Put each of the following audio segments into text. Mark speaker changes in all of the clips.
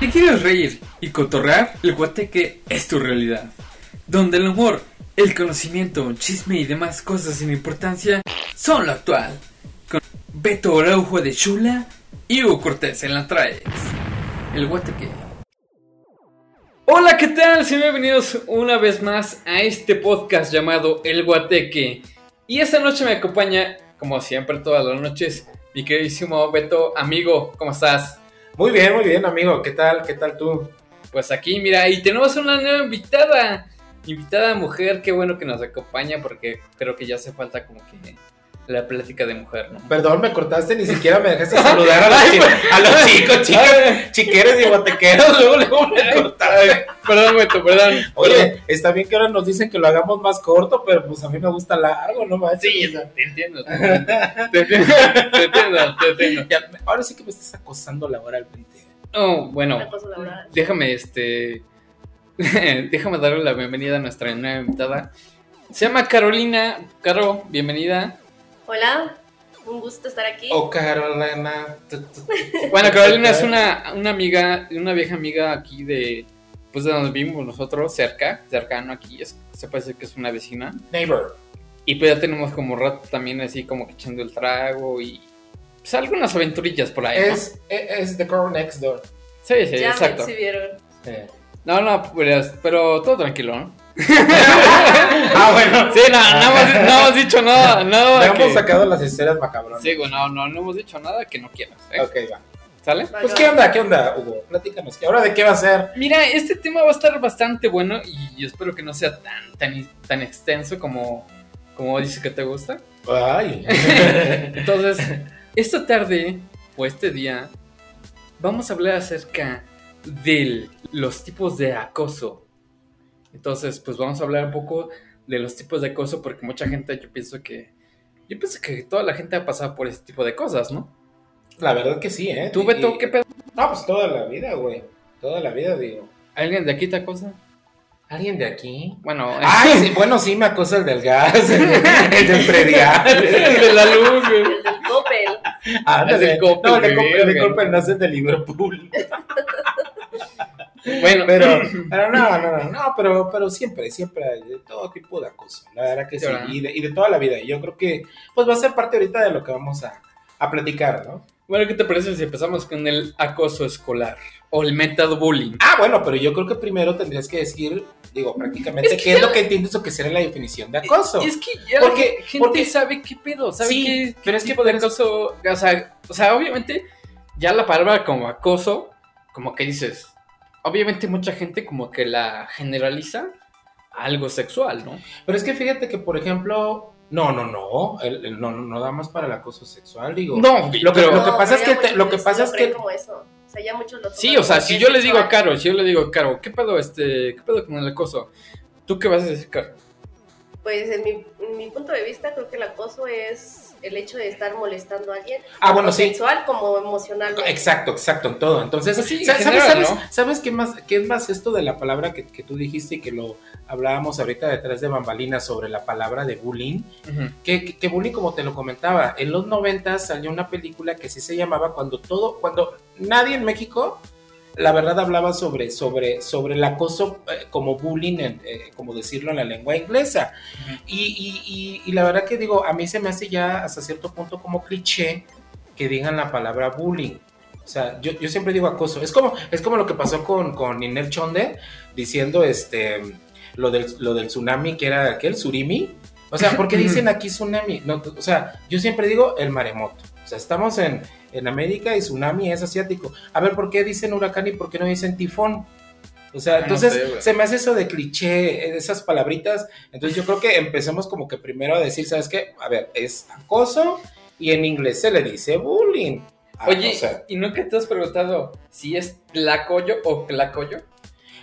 Speaker 1: Si quieres reír y cotorrear, el guateque es tu realidad. Donde el humor, el conocimiento, chisme y demás cosas sin importancia son lo actual. Con Beto Araujo de Chula y Hugo Cortés en la traes. El guateque. Hola, ¿qué tal? Sean bienvenidos una vez más a este podcast llamado El Guateque. Y esta noche me acompaña, como siempre, todas las noches, mi queridísimo Beto, amigo, ¿cómo estás?
Speaker 2: Muy bien, muy bien, amigo. ¿Qué tal? ¿Qué tal tú?
Speaker 1: Pues aquí, mira, y tenemos una nueva invitada. Invitada mujer, qué bueno que nos acompaña porque creo que ya hace falta como que la plática de mujer, ¿no?
Speaker 2: Perdón, me cortaste, ni siquiera me dejaste saludar a los, chi- a los chicos, chicas, chiqueros y botequeros. Luego, luego me cortaste.
Speaker 1: Perdón, Beto, perdón.
Speaker 2: Oye, está bien que ahora nos dicen que lo hagamos más corto, pero pues a mí me gusta largo, ¿no? manches?
Speaker 1: Sí, te entiendo. Te entiendo, te entiendo, te entiendo. te entiendo.
Speaker 2: Ya, ahora sí que me estás acosando laboralmente.
Speaker 1: Oh, bueno, déjame este. déjame darle la bienvenida a nuestra nueva invitada. Se llama Carolina. Caro, bienvenida.
Speaker 3: Hola, un gusto estar aquí.
Speaker 2: Oh, Carolina.
Speaker 1: Bueno, Carolina es una, una amiga, una vieja amiga aquí de. Pues de donde vivimos nosotros, cerca, cercano aquí. Es, se puede decir que es una vecina.
Speaker 2: Neighbor.
Speaker 1: Y pues ya tenemos como rato también así como que echando el trago y. Pues algunas aventurillas por ahí. ¿no?
Speaker 2: Es, es The Girl Next Door.
Speaker 1: Sí, sí,
Speaker 3: ya
Speaker 1: exacto.
Speaker 3: me exhibieron.
Speaker 2: Eh.
Speaker 1: No, no, pues, pero todo tranquilo, ¿no?
Speaker 2: Ah, bueno.
Speaker 1: Sí, no, no, hemos, no hemos dicho nada,
Speaker 2: Le
Speaker 1: nada.
Speaker 2: hemos
Speaker 1: que-
Speaker 2: sacado las escenas macabronas.
Speaker 1: Sí, güey, no, no, no hemos dicho nada que no quieras, ¿eh?
Speaker 2: Ok, va.
Speaker 1: ¿Sale?
Speaker 3: Vale,
Speaker 2: Pues. ¿qué onda? ¿Qué onda, Hugo? Platícanos. ¿qué- ¿Ahora de qué va a ser?
Speaker 1: Mira, este tema va a estar bastante bueno y espero que no sea tan, tan, tan extenso como, como dices que te gusta.
Speaker 2: Ay.
Speaker 1: Entonces, esta tarde o este día vamos a hablar acerca de los tipos de acoso. Entonces, pues vamos a hablar un poco de los tipos de acoso porque mucha gente, yo pienso que, yo pienso que toda la gente ha pasado por ese tipo de cosas, ¿no?
Speaker 2: La verdad que sí, ¿eh?
Speaker 1: ¿Tú, Beto,
Speaker 2: Y-
Speaker 1: qué pedo?
Speaker 2: No, pues toda la vida, güey. Toda la vida, digo.
Speaker 1: ¿Alguien de aquí te acosa?
Speaker 2: ¿Alguien de aquí?
Speaker 1: Bueno,
Speaker 2: Ay, sí, bueno, sí, me acosa el del gas, el, el del predial.
Speaker 1: el de la luz, güey.
Speaker 3: El del Coppel.
Speaker 2: Ah,
Speaker 1: El del Coppel,
Speaker 2: No, el de
Speaker 1: güey,
Speaker 2: Coppel, el de
Speaker 1: verga.
Speaker 2: Coppel nace de Liverpool.
Speaker 1: Bueno,
Speaker 2: Pero, pero no, no, no, no, pero, pero siempre, siempre hay de todo tipo de acoso. La verdad que sí,
Speaker 1: Sí,
Speaker 2: y de, y de toda la vida. Y yo creo que, pues va a ser parte ahorita de lo que vamos a, a platicar, ¿no?
Speaker 1: bueno, ¿qué te parece si empezamos con el acoso escolar o el method bullying?
Speaker 2: Ah, bueno, pero yo creo que primero tendrías que decir, digo, prácticamente,
Speaker 1: Es que
Speaker 2: qué es lo que entiendes o qué sería la definición de acoso.
Speaker 1: Es que ya
Speaker 2: Porque-
Speaker 1: la gente
Speaker 2: porque-
Speaker 1: sabe qué pedo, sabe
Speaker 2: Sí,
Speaker 1: qué,
Speaker 2: pero
Speaker 1: qué
Speaker 2: es que
Speaker 1: de acoso, o sea, o sea, obviamente ya la palabra como acoso, como que dices, obviamente mucha gente como que la generaliza a algo sexual, ¿no?
Speaker 2: Pero es que fíjate que, por ejemplo, no, no, no, el- el- no, no, no da más para el acoso sexual, digo.
Speaker 1: No,
Speaker 2: Lo que-
Speaker 1: pero-
Speaker 2: lo que pasa es que te- lo que pasa es que-
Speaker 3: como eso. O sea, ya muchos lo
Speaker 1: Sí, o sea, si yo le digo a
Speaker 3: sexual.
Speaker 1: Caro, si yo le digo a Caro, ¿qué pedo este, qué pedo con el acoso? ¿Tú qué vas a decir, Caro?
Speaker 3: Pues en mi, en mi punto de vista, creo que el acoso es el hecho de estar molestando a alguien.
Speaker 2: Ah, bueno,
Speaker 3: tanto
Speaker 2: sí.
Speaker 3: Sexual como emocional.
Speaker 2: Exacto, exacto, en todo. Entonces,
Speaker 1: Pues sí, en
Speaker 2: sa- ¿sabes,
Speaker 1: general,
Speaker 2: sabes,
Speaker 1: ¿no?
Speaker 2: sabes qué más, qué es más esto de la palabra que, que tú dijiste y que lo hablábamos ahorita detrás de bambalinas sobre la palabra de bullying? Que, que, que bullying, como te lo comentaba, en los 90 salió una película que sí se llamaba Cuando todo, cuando nadie en México, la verdad, hablaba sobre, sobre, sobre el acoso eh, como bullying, eh, como decirlo en la lengua inglesa. Y, y, y, y la verdad que digo, a mí se me hace ya hasta cierto punto como cliché que digan la palabra bullying. O sea, yo, yo siempre digo acoso. Es como, es como lo que pasó con, con Ninel Chonde diciendo este lo del, lo del tsunami, que era aquel surimi. O sea, ¿por qué dicen aquí tsunami? No, o sea, yo siempre digo el maremoto. O sea, estamos en, en América y tsunami es asiático. A ver, ¿por qué dicen huracán y por qué no dicen tifón? O sea,
Speaker 1: No
Speaker 2: entonces
Speaker 1: sé,
Speaker 2: se me hace eso de cliché, esas palabritas. Entonces yo creo que empecemos como que primero a decir, ¿sabes qué? A ver, es acoso y en inglés se le dice bullying. Ah,
Speaker 1: Oye, ¿y nunca te has preguntado si es tlacoyo o clacoyo?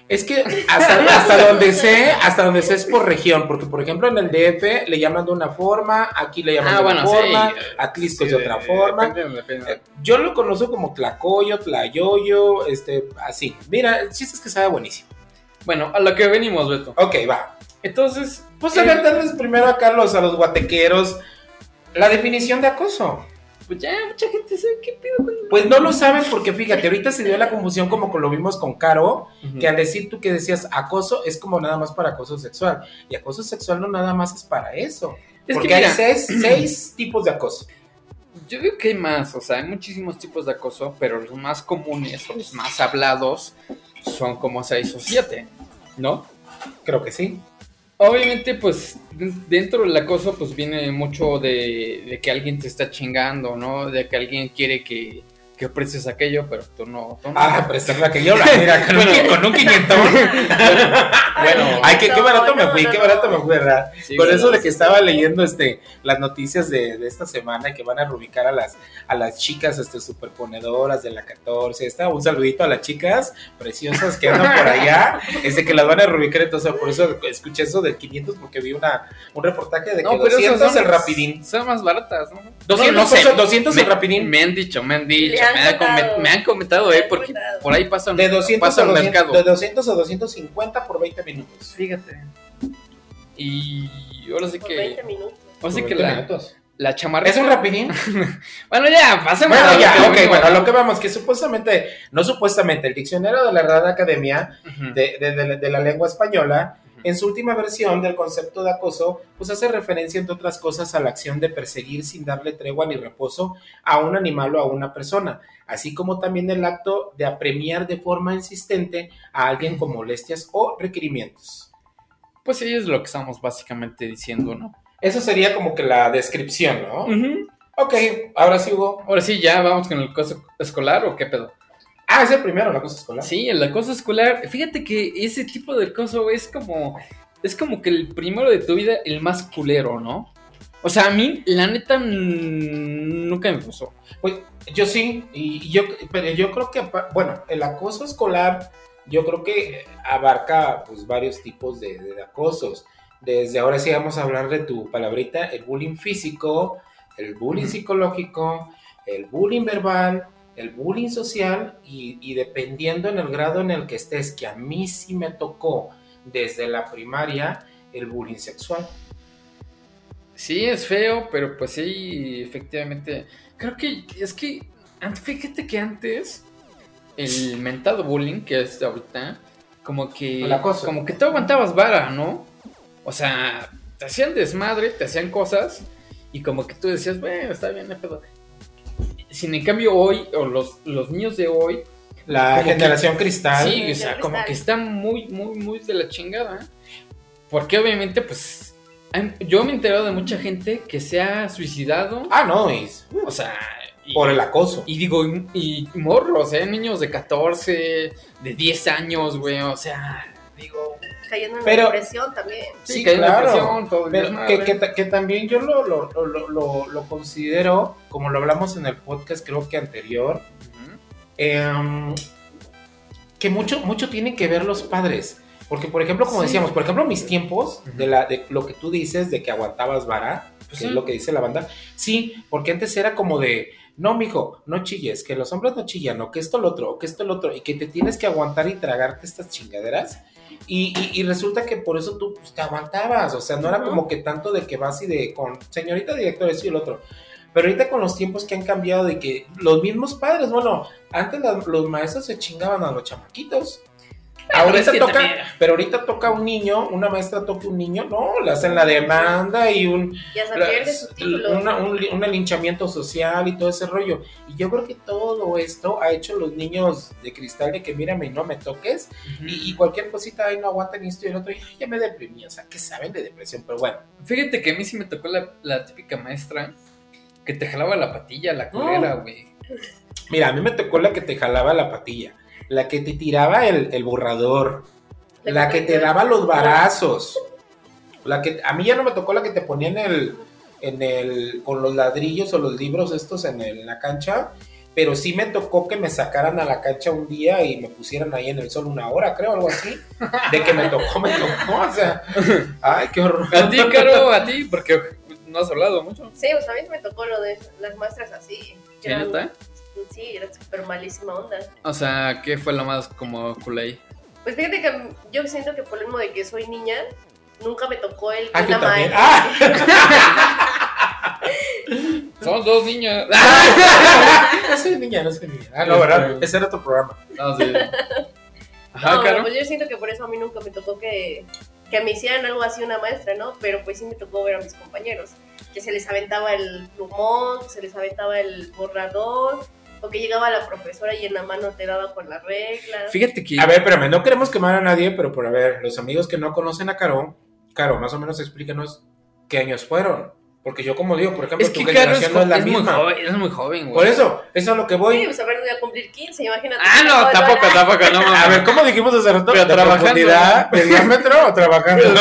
Speaker 2: Es que hasta, hasta donde sé, hasta donde sé es por región, porque por ejemplo en el DF le llaman de una forma, aquí le llaman
Speaker 1: Ah,
Speaker 2: de
Speaker 1: bueno,
Speaker 2: una
Speaker 1: sí.
Speaker 2: forma, Atlisco es de otra forma.
Speaker 1: Depende, depende.
Speaker 2: Eh, Yo lo conozco como tlacoyo, tlayoyo, este, así. Mira, el chiste es que sabe buenísimo.
Speaker 1: Bueno, a lo que venimos, Beto.
Speaker 2: Ok, va.
Speaker 1: Entonces,
Speaker 2: Pues a
Speaker 1: eh,
Speaker 2: ver, primero a Carlos, a los guatequeros, la definición de acoso.
Speaker 1: Pues ya mucha gente sabe qué pido con
Speaker 2: Pues no lo saben porque fíjate, ahorita se dio la confusión como lo vimos con Caro, que al decir tú que decías acoso es como nada más para acoso sexual. Y acoso sexual no nada más es para eso.
Speaker 1: Es
Speaker 2: porque
Speaker 1: que
Speaker 2: hay seis, seis tipos de acoso.
Speaker 1: Yo digo que hay más, o sea, hay muchísimos tipos de acoso, pero los más comunes o los más hablados son como seis o siete, ¿no?
Speaker 2: Creo que sí.
Speaker 1: Obviamente, pues dentro del acoso, pues viene mucho de, de que alguien te está chingando, ¿no? De que alguien quiere que, que ofreces aquello, pero tú no. Tú no.
Speaker 2: Ah, prestarle a que yo la mira, con, un, con un quinientón.
Speaker 1: Bueno.
Speaker 2: Ay, qué, qué barato me fui,
Speaker 3: no,
Speaker 2: qué
Speaker 3: no.
Speaker 2: barato me fui, ¿verdad?
Speaker 1: Sí,
Speaker 2: Por eso de que estaba leyendo este las noticias de, de esta semana que van a reubicar a las a las chicas este superponedoras de la 14. Está un saludito a las chicas preciosas que andan por allá, este que las van a reubicar, entonces por eso escuché eso del 500 porque vi una un reportaje de que
Speaker 1: No, pero
Speaker 2: 200
Speaker 1: esas son,
Speaker 2: el rapidín.
Speaker 1: Son más baratas, ¿no?
Speaker 2: 200,
Speaker 1: No, no sé.
Speaker 2: 200
Speaker 1: me,
Speaker 2: el rapidín.
Speaker 1: Me han dicho, me han dicho,
Speaker 3: Le han
Speaker 1: me, han
Speaker 3: contado.
Speaker 1: comen- me han comentado,
Speaker 3: Me
Speaker 1: eh, porque
Speaker 3: contado.
Speaker 1: por ahí pasan,
Speaker 2: De 200,
Speaker 1: pasa
Speaker 2: a
Speaker 1: el
Speaker 2: 200,
Speaker 1: mercado.
Speaker 2: de 200 a 250 por 20 minutos.
Speaker 1: Fíjate. Y ahora sí
Speaker 3: Por
Speaker 1: que.
Speaker 3: 20 minutos.
Speaker 1: Ahora sí que
Speaker 2: 20
Speaker 1: la,
Speaker 2: minutos.
Speaker 1: la chamarra.
Speaker 2: ¿Es un rapidín?
Speaker 1: Bueno, ya, pasemos
Speaker 2: Bueno, ya, ok,
Speaker 1: venimos,
Speaker 2: bueno, lo que vamos, que supuestamente, no supuestamente, el diccionario de la Real Academia
Speaker 1: Ujú.
Speaker 2: de, de- de- de la lengua española. En su última versión del concepto de acoso, pues hace referencia, entre otras cosas, a la acción de perseguir sin darle tregua ni reposo a un animal o a una persona, así como también el acto de apremiar de forma insistente a alguien con molestias o requerimientos.
Speaker 1: Pues sí, es lo que estamos básicamente diciendo, ¿no?
Speaker 2: Eso sería como que la descripción, ¿no? Ok, ahora sí, Hugo.
Speaker 1: Ahora sí, ya vamos con el acoso escolar o qué pedo.
Speaker 2: Ah, es el primero, la cosa escolar.
Speaker 1: Sí, el acoso escolar. Fíjate que ese tipo de acoso es como. Es como que el primero de tu vida, el más culero, ¿no? O sea, a mí, la neta, mm, nunca me pasó.
Speaker 2: Pues yo sí, y yo, pero yo creo que, bueno, el acoso escolar, yo creo que abarca pues varios tipos de, de acosos. Desde ahora sí vamos a hablar de tu palabrita, el bullying físico, el bullying psicológico, el bullying verbal, el bullying social y, y dependiendo en el grado en el que estés, que a mí sí me tocó desde la primaria, el bullying sexual.
Speaker 1: Sí, es feo, pero pues sí, efectivamente. Creo que es que. Fíjate que antes. El mentado bullying que es ahorita. Como que. Como que tú aguantabas vara, ¿no? O sea, te hacían desmadre, te hacían cosas. Y como que tú decías, bueno, está bien, no pedo. Sin en cambio, hoy, o los, los niños de hoy,
Speaker 2: La
Speaker 1: que-
Speaker 2: generación cristal.
Speaker 1: Sí, o sea, como que está muy, muy, muy de la chingada. Porque obviamente, pues, han- yo me he enterado de mucha gente que se ha suicidado.
Speaker 2: Ah, no, es
Speaker 1: O sea, y,
Speaker 2: por el acoso.
Speaker 1: y digo, y, y morros, ¿eh? Niños de 14, de 10 años, güey. O sea, digo,
Speaker 3: Cayendo en
Speaker 2: Pero-
Speaker 3: la depresión también.
Speaker 1: sí,
Speaker 2: Sí, claro.
Speaker 1: depresión, todo el
Speaker 2: Pero que, que ta- que también yo lo, lo, lo, lo- lo considero, como lo hablamos en el podcast creo que anterior, em, que mucho, mucho tienen que ver los padres. Porque, por ejemplo, como
Speaker 1: Sí.
Speaker 2: decíamos, por ejemplo, mis tiempos, de, la, de lo que tú dices, de que aguantabas vara,
Speaker 1: Pues
Speaker 2: que
Speaker 1: sí.
Speaker 2: es lo que dice la banda, sí, porque antes era como de, no, mijo, no chilles, que los hombres no chillan, o que esto, lo otro, o que esto, lo otro, y que te tienes que aguantar y tragarte estas chingaderas. Y, y- y resulta que por eso tú pues, te aguantabas, o sea, no era como que tanto de que vas y de con señorita directora, esto y el otro. Pero ahorita con los tiempos que han cambiado de que los mismos padres, bueno, antes las- los maestros se chingaban a los chamaquitos.
Speaker 1: Pero
Speaker 2: Ahorita toca,
Speaker 1: también-
Speaker 2: pero ahorita toca un niño, una maestra toca un niño, no, le hacen la demanda y un,
Speaker 3: Ya se
Speaker 2: la-
Speaker 3: pierde su título.
Speaker 2: una- un, un linchamiento social y todo ese rollo. Y yo creo que todo esto ha hecho los niños de cristal de que mírame y no me toques. Y, y cualquier cosita, ay, no aguantan esto y el otro, y ay, ya me deprimí. O sea, que saben de depresión, pero bueno.
Speaker 1: Fíjate que a mí sí me tocó la, la típica maestra que te jalaba la patilla, la culera, güey.
Speaker 2: Mira, a mí me tocó la que te jalaba la patilla, la que te tiraba el, el borrador, la que te daba los varazos. La que, a mí ya no me tocó la que te ponía en el, en el, con los ladrillos o los libros estos en, el- en la cancha, pero sí me tocó que me sacaran a la cancha un día y me pusieran ahí en el sol una hora, creo, algo así. De que me tocó, me tocó, o sea, ay, qué horror.
Speaker 1: A ti, Caro, a ti, porque no has hablado mucho.
Speaker 3: Sí, pues a mí me tocó lo de las maestras así.
Speaker 1: ¿Sí,
Speaker 3: que eran-
Speaker 1: neta?
Speaker 3: Sí, era súper malísima onda.
Speaker 1: O sea, ¿qué fue lo más como culé?
Speaker 3: Pues fíjate que yo siento que por el mismo de que soy niña, nunca me tocó el que
Speaker 2: Ah,
Speaker 3: una maestra.
Speaker 2: Ah.
Speaker 1: Son dos niñas.
Speaker 2: no soy niña, no soy niña. Ah, no, ¿verdad? Ese era otro programa.
Speaker 1: No, sí. Ajá,
Speaker 3: No,
Speaker 1: Caro.
Speaker 3: pues yo siento que por eso a mí nunca me tocó que, que me hicieran algo así una maestra, ¿no? Pero pues sí me tocó ver a mis compañeros, que se les aventaba el plumón, que se les aventaba el borrador, o que llegaba la profesora y en la mano te daba con las reglas.
Speaker 1: Fíjate que.
Speaker 2: A ver, espérame, no queremos quemar a nadie, pero por a ver, los amigos que no conocen a Caro, Caro, más o menos explícanos qué años fueron. Porque yo, como digo, por ejemplo,
Speaker 1: Es
Speaker 2: tu
Speaker 1: que
Speaker 2: generación no es la
Speaker 1: es muy joven, es muy joven, güey.
Speaker 2: Por eso, eso es a lo que
Speaker 3: Sí,
Speaker 2: voy.
Speaker 3: pues a ver, voy a cumplir 15, imagínate.
Speaker 1: Ah, no, tampoco, tampoco, no mames.
Speaker 2: A ver, ¿cómo dijimos hace rato?
Speaker 1: Pero
Speaker 2: ¿De
Speaker 1: trabajando.
Speaker 2: profundidad, ¿De diámetro o trabajando?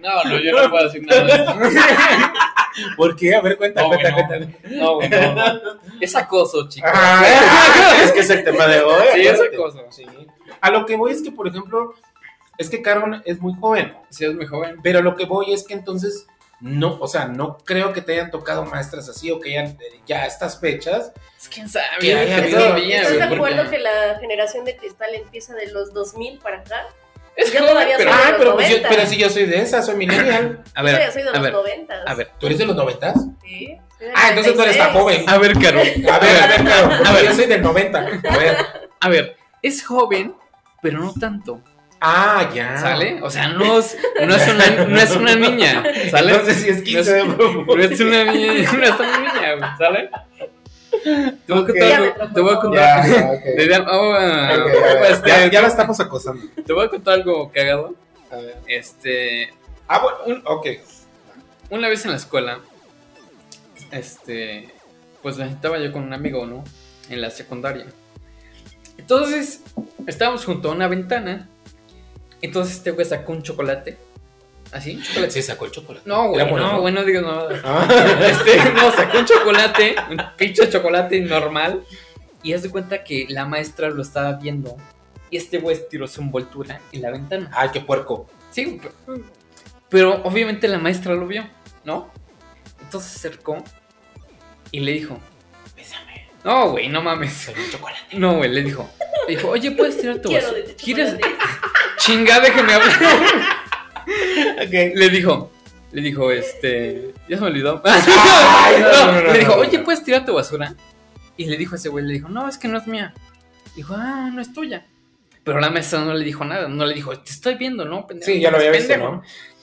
Speaker 1: No, no, yo no puedo decir nada.
Speaker 2: ¿Por qué? A ver, cuenta,
Speaker 1: No,
Speaker 2: cuenta,
Speaker 1: no.
Speaker 2: cuenta.
Speaker 1: No, güey, no, no. Es acoso, chicos.
Speaker 2: Ah, es que es el tema de hoy.
Speaker 1: Sí, es acoso.
Speaker 2: Sí. A lo que voy es que, por ejemplo, es que Caro es muy joven.
Speaker 1: Sí, es muy joven.
Speaker 2: Pero lo que voy es que entonces, no, o sea, no creo que te hayan tocado maestras así o que hayan eh, ya a estas fechas.
Speaker 1: Es quién sabe,
Speaker 2: Que haya
Speaker 1: que
Speaker 2: habido-
Speaker 3: ¿Estás de acuerdo que la generación de cristal empieza de los 2000 para acá?
Speaker 1: Es
Speaker 3: Yo
Speaker 1: joven,
Speaker 3: todavía
Speaker 1: pero...
Speaker 3: soy-
Speaker 2: Ah,
Speaker 3: los
Speaker 2: pero, pues yo,
Speaker 3: 90.
Speaker 2: pero si yo soy de esa, soy millennial.
Speaker 1: A
Speaker 3: Yo
Speaker 1: ver,
Speaker 3: soy de
Speaker 1: a
Speaker 3: los
Speaker 1: ver,
Speaker 3: 90.
Speaker 1: a ver.
Speaker 2: ¿Tú eres de los noventas?
Speaker 3: Sí, soy del
Speaker 2: Ah, entonces tú eres tan
Speaker 3: 96.
Speaker 2: joven.
Speaker 1: A ver, Caro.
Speaker 2: A ver, a ver, Caro, a ver, yo soy del 90. A ver.
Speaker 1: A ver, es joven, pero no tanto.
Speaker 2: Ah, ya.
Speaker 1: ¿Sale? O sea, no es, no es, una, no es una niña. ¿Sale?
Speaker 2: Entonces si es
Speaker 1: No
Speaker 2: 15
Speaker 1: es, no es una niña, no es una niña, güey, ¿sale? Te voy a contar. Te voy a
Speaker 3: tocó.
Speaker 1: contar.
Speaker 2: Ya,
Speaker 1: de- oh, este,
Speaker 2: ya, ya la estamos acosando.
Speaker 1: Te voy a contar algo cagado.
Speaker 2: A ver.
Speaker 1: Este,
Speaker 2: Ah, bueno, un- ok.
Speaker 1: una vez en la escuela, este, pues estaba yo con un amigo, ¿no? En la secundaria. Entonces, estábamos junto a una ventana. Entonces este güey sacó un chocolate. ¿Así? un chocolate.
Speaker 2: Sí, sacó el chocolate.
Speaker 1: No, güey, no,
Speaker 2: ¿no?
Speaker 1: güey, no digas nada.
Speaker 2: Ah.
Speaker 1: Este, no, sacó un chocolate, un pinche chocolate normal. Y haz de cuenta que la maestra lo estaba viendo. Y este güey tiró su envoltura en la ventana.
Speaker 2: Ay, qué puerco.
Speaker 1: Sí, pero, pero obviamente la maestra lo vio, ¿no? Entonces se acercó y le dijo:
Speaker 2: Bésame.
Speaker 1: No, güey, no mames.
Speaker 2: Soy un chocolate.
Speaker 1: No, güey, le dijo: le dijo, Oye, ¿puedes tirar tu
Speaker 3: Quiero de tu
Speaker 1: ¿Quieres?
Speaker 3: chocolate.
Speaker 1: Chinga, déjeme hablar. Le dijo, le dijo, este. Ya se me olvidó.
Speaker 2: Ay, no,
Speaker 1: No,
Speaker 2: no, no,
Speaker 1: le dijo, oye. ¿puedes tirar tu basura? Y le dijo ese güey, le dijo, no, es que no es mía. Dijo, ah, no es tuya. Pero la maestra no le dijo nada, no le dijo, te estoy viendo, ¿no? pendejo?
Speaker 2: Sí, ya lo había visto,
Speaker 1: pendejo".
Speaker 2: ¿no?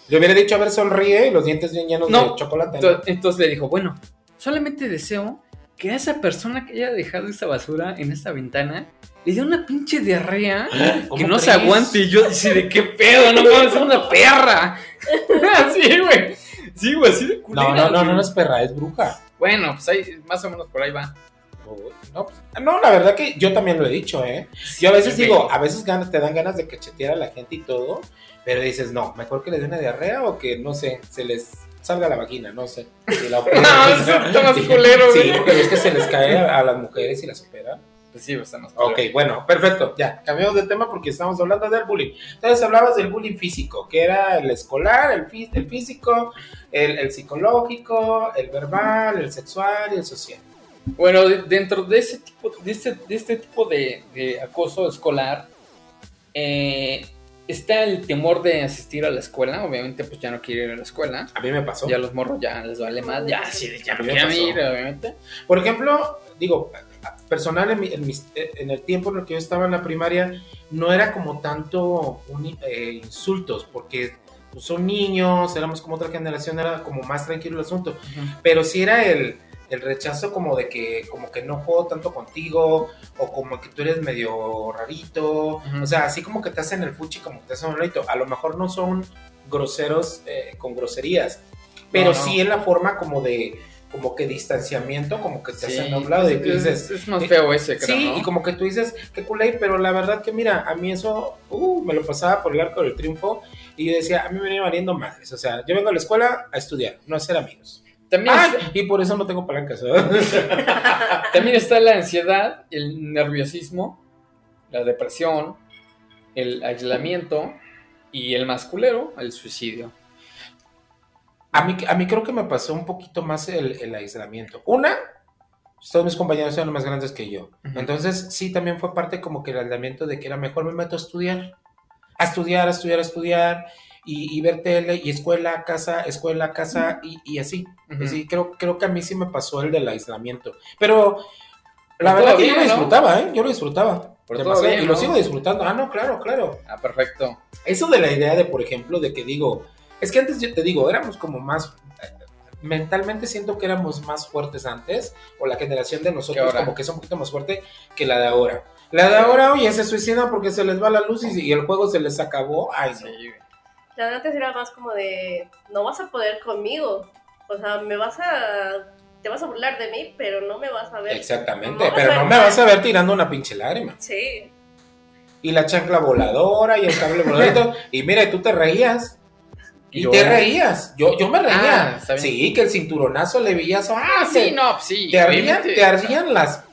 Speaker 2: Le hubiera dicho, a ver, sonríe y los dientes bien llenos
Speaker 1: No.
Speaker 2: de chocolate.
Speaker 1: Entonces, le dijo, bueno, solamente deseo que a esa persona que haya dejado esa basura en esa ventana le dé una pinche diarrea
Speaker 2: ¿Cómo
Speaker 1: que no se aguante. Y yo dice, ¿de qué pedo? No mames, es una perra. Así, güey. Sí, güey, así de culera,
Speaker 2: No, no, no, no, no es perra, es bruja.
Speaker 1: Bueno, pues ahí, más o menos por ahí va.
Speaker 2: No, pues, no, la verdad que yo también lo he dicho, ¿eh? Yo a veces
Speaker 1: Sí,
Speaker 2: digo, a veces ganas- te dan ganas de cachetear a la gente y todo, pero dices, no, mejor que les dé una diarrea o que, no sé, se les salga la vagina, no sé. La.
Speaker 1: No, eso está más
Speaker 2: Sí,
Speaker 1: culero,
Speaker 2: Sí,
Speaker 1: güey.
Speaker 2: porque ves que se les cae a, a las mujeres y las operan.
Speaker 1: Pues sí, está más
Speaker 2: Ok, bueno, perfecto, ya, cambiamos de tema porque estamos hablando del bullying. Entonces hablabas del bullying físico, que era el escolar, el, fí- el físico, el, el psicológico, el verbal, el sexual y el social.
Speaker 1: Bueno, de- dentro de ese tipo de este, de este tipo de, de acoso escolar, eh, está el temor de asistir a la escuela. Obviamente, pues ya no quiere ir a la escuela.
Speaker 2: A mí me pasó.
Speaker 1: Ya los morros ya les vale más. Ya, sí, ya no
Speaker 2: pasó.
Speaker 1: ir, obviamente.
Speaker 2: Por ejemplo, digo, personal en, mi- en mis- en el tiempo en el que yo estaba en la primaria, no era como tanto un, eh, insultos, porque pues, son niños, éramos como otra generación, era como más tranquilo el asunto, pero sí era el, el rechazo como de que como que no juego tanto contigo, o como que tú eres medio rarito, o sea, así como que te hacen el fuchi, como que te hacen un rarito, a lo mejor no son groseros eh, con groserías, pero
Speaker 1: No, no.
Speaker 2: sí en la forma como de como que distanciamiento, como que te
Speaker 1: Sí,
Speaker 2: hacen a un lado y
Speaker 1: es,
Speaker 2: tú dices,
Speaker 1: es más
Speaker 2: eh,
Speaker 1: feo ese, creo,
Speaker 2: sí,
Speaker 1: ¿no?
Speaker 2: y como que tú dices, qué culé, pero la verdad que mira, a mí eso, uh, me lo pasaba por el arco del triunfo y yo decía, a mí me venía valiendo madres, o sea, yo vengo a la escuela a estudiar, no a ser amigos.
Speaker 1: También,
Speaker 2: Ah,
Speaker 1: es-
Speaker 2: y por eso no tengo palancas, ¿verdad?
Speaker 1: también está la ansiedad, el nerviosismo, la depresión, el aislamiento y el masculero, el suicidio.
Speaker 2: A mí, a mí creo que me pasó un poquito más el, el aislamiento. Una, todos mis compañeros eran más grandes que yo. Entonces, sí, también fue parte como que el aislamiento de que era mejor me meto a estudiar. A estudiar, a estudiar, a estudiar. y, y ver tele y escuela, casa, escuela, casa y, y así. Sí, creo, creo que a mí sí me pasó el del aislamiento. Pero la
Speaker 1: Pero
Speaker 2: verdad que yo lo
Speaker 1: ¿no?
Speaker 2: disfrutaba, ¿eh? Yo lo disfrutaba.
Speaker 1: Todavía,
Speaker 2: y lo sigo disfrutando. Ah, no, claro, claro.
Speaker 1: Ah, perfecto.
Speaker 2: Eso de la idea de, por ejemplo, de que digo, es que antes yo te digo, éramos como más, mentalmente siento que éramos más fuertes antes, o la generación de nosotros
Speaker 1: ahora?
Speaker 2: como que es un poquito más fuerte que la de ahora. La de ahora, oye, se suicidan porque se les va la luz y, y el juego se les acabó. Ay, no.
Speaker 1: Sí, güey.
Speaker 3: La de antes era más como de, no vas a poder conmigo. O sea, me vas a, te vas a burlar de mí, pero no me vas a ver.
Speaker 2: Exactamente,
Speaker 3: No
Speaker 2: pero no me vas a ver tirando una pinche lágrima.
Speaker 3: Sí.
Speaker 2: Y la chancla voladora y el cable volador y mira, tú te reías. Y
Speaker 1: Yo-
Speaker 2: te reías. Yo, yo me reía.
Speaker 1: Ah,
Speaker 2: sí, que el cinturonazo le veías. Ah,
Speaker 1: Ah, sí, no, pues sí.
Speaker 2: te ardían, te ardían las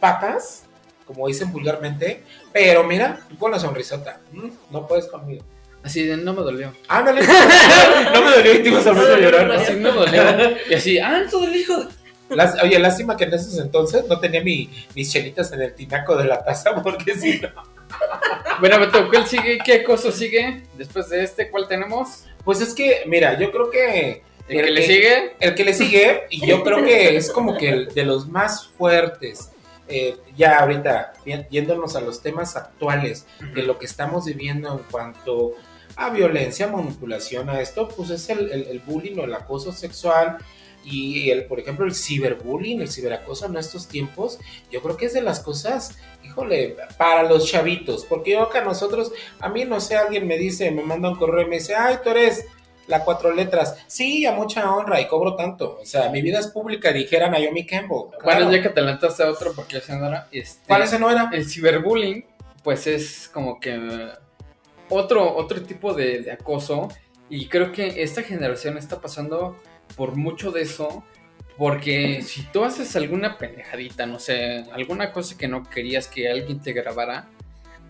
Speaker 2: patas, como dicen vulgarmente, pero mira, tú con la sonrisota, mm, no puedes conmigo.
Speaker 1: Así de, no me dolió.
Speaker 2: Ándale, no me dolió y te ibas a volver a llorar. ¿no?
Speaker 1: Así no me dolió. Y así, ah, todo el hijo. de-".
Speaker 2: Las- oye, lástima que en esos entonces no tenía mi, mis chelitas en el tinaco de la taza, porque si no.
Speaker 1: Bueno, Beto, ¿cuál sigue? ¿Qué acoso sigue? Después de este, ¿cuál tenemos?
Speaker 2: Pues es que, mira, yo creo que
Speaker 1: ¿El que le sigue?
Speaker 2: el que le sigue, y yo creo que es como que el de los más fuertes. eh, ya ahorita, yéndonos a los temas actuales de lo que estamos viviendo en cuanto a violencia, manipulación, a esto, pues es el, el- el bullying o el acoso sexual y el, por ejemplo, el ciberbullying, el ciberacoso en estos tiempos, yo creo que es de las cosas, híjole, para los chavitos, porque yo acá nosotros, a mí no sé, alguien me dice, me manda un correo y me dice, ay, tú eres la cuatro letras, sí, a mucha honra y cobro tanto, o sea, mi vida es pública, dijera Naomi Campbell.
Speaker 1: Bueno,
Speaker 2: claro.
Speaker 1: ya que te adelantaste a otro, porque ese no era. Este,
Speaker 2: ¿Cuál ese no era?
Speaker 1: El ciberbullying, pues es como que otro, otro tipo de, de acoso. Y creo que esta generación está pasando por mucho de eso. Porque si tú haces alguna pendejadita, no sé, alguna cosa que no querías que alguien te grabara,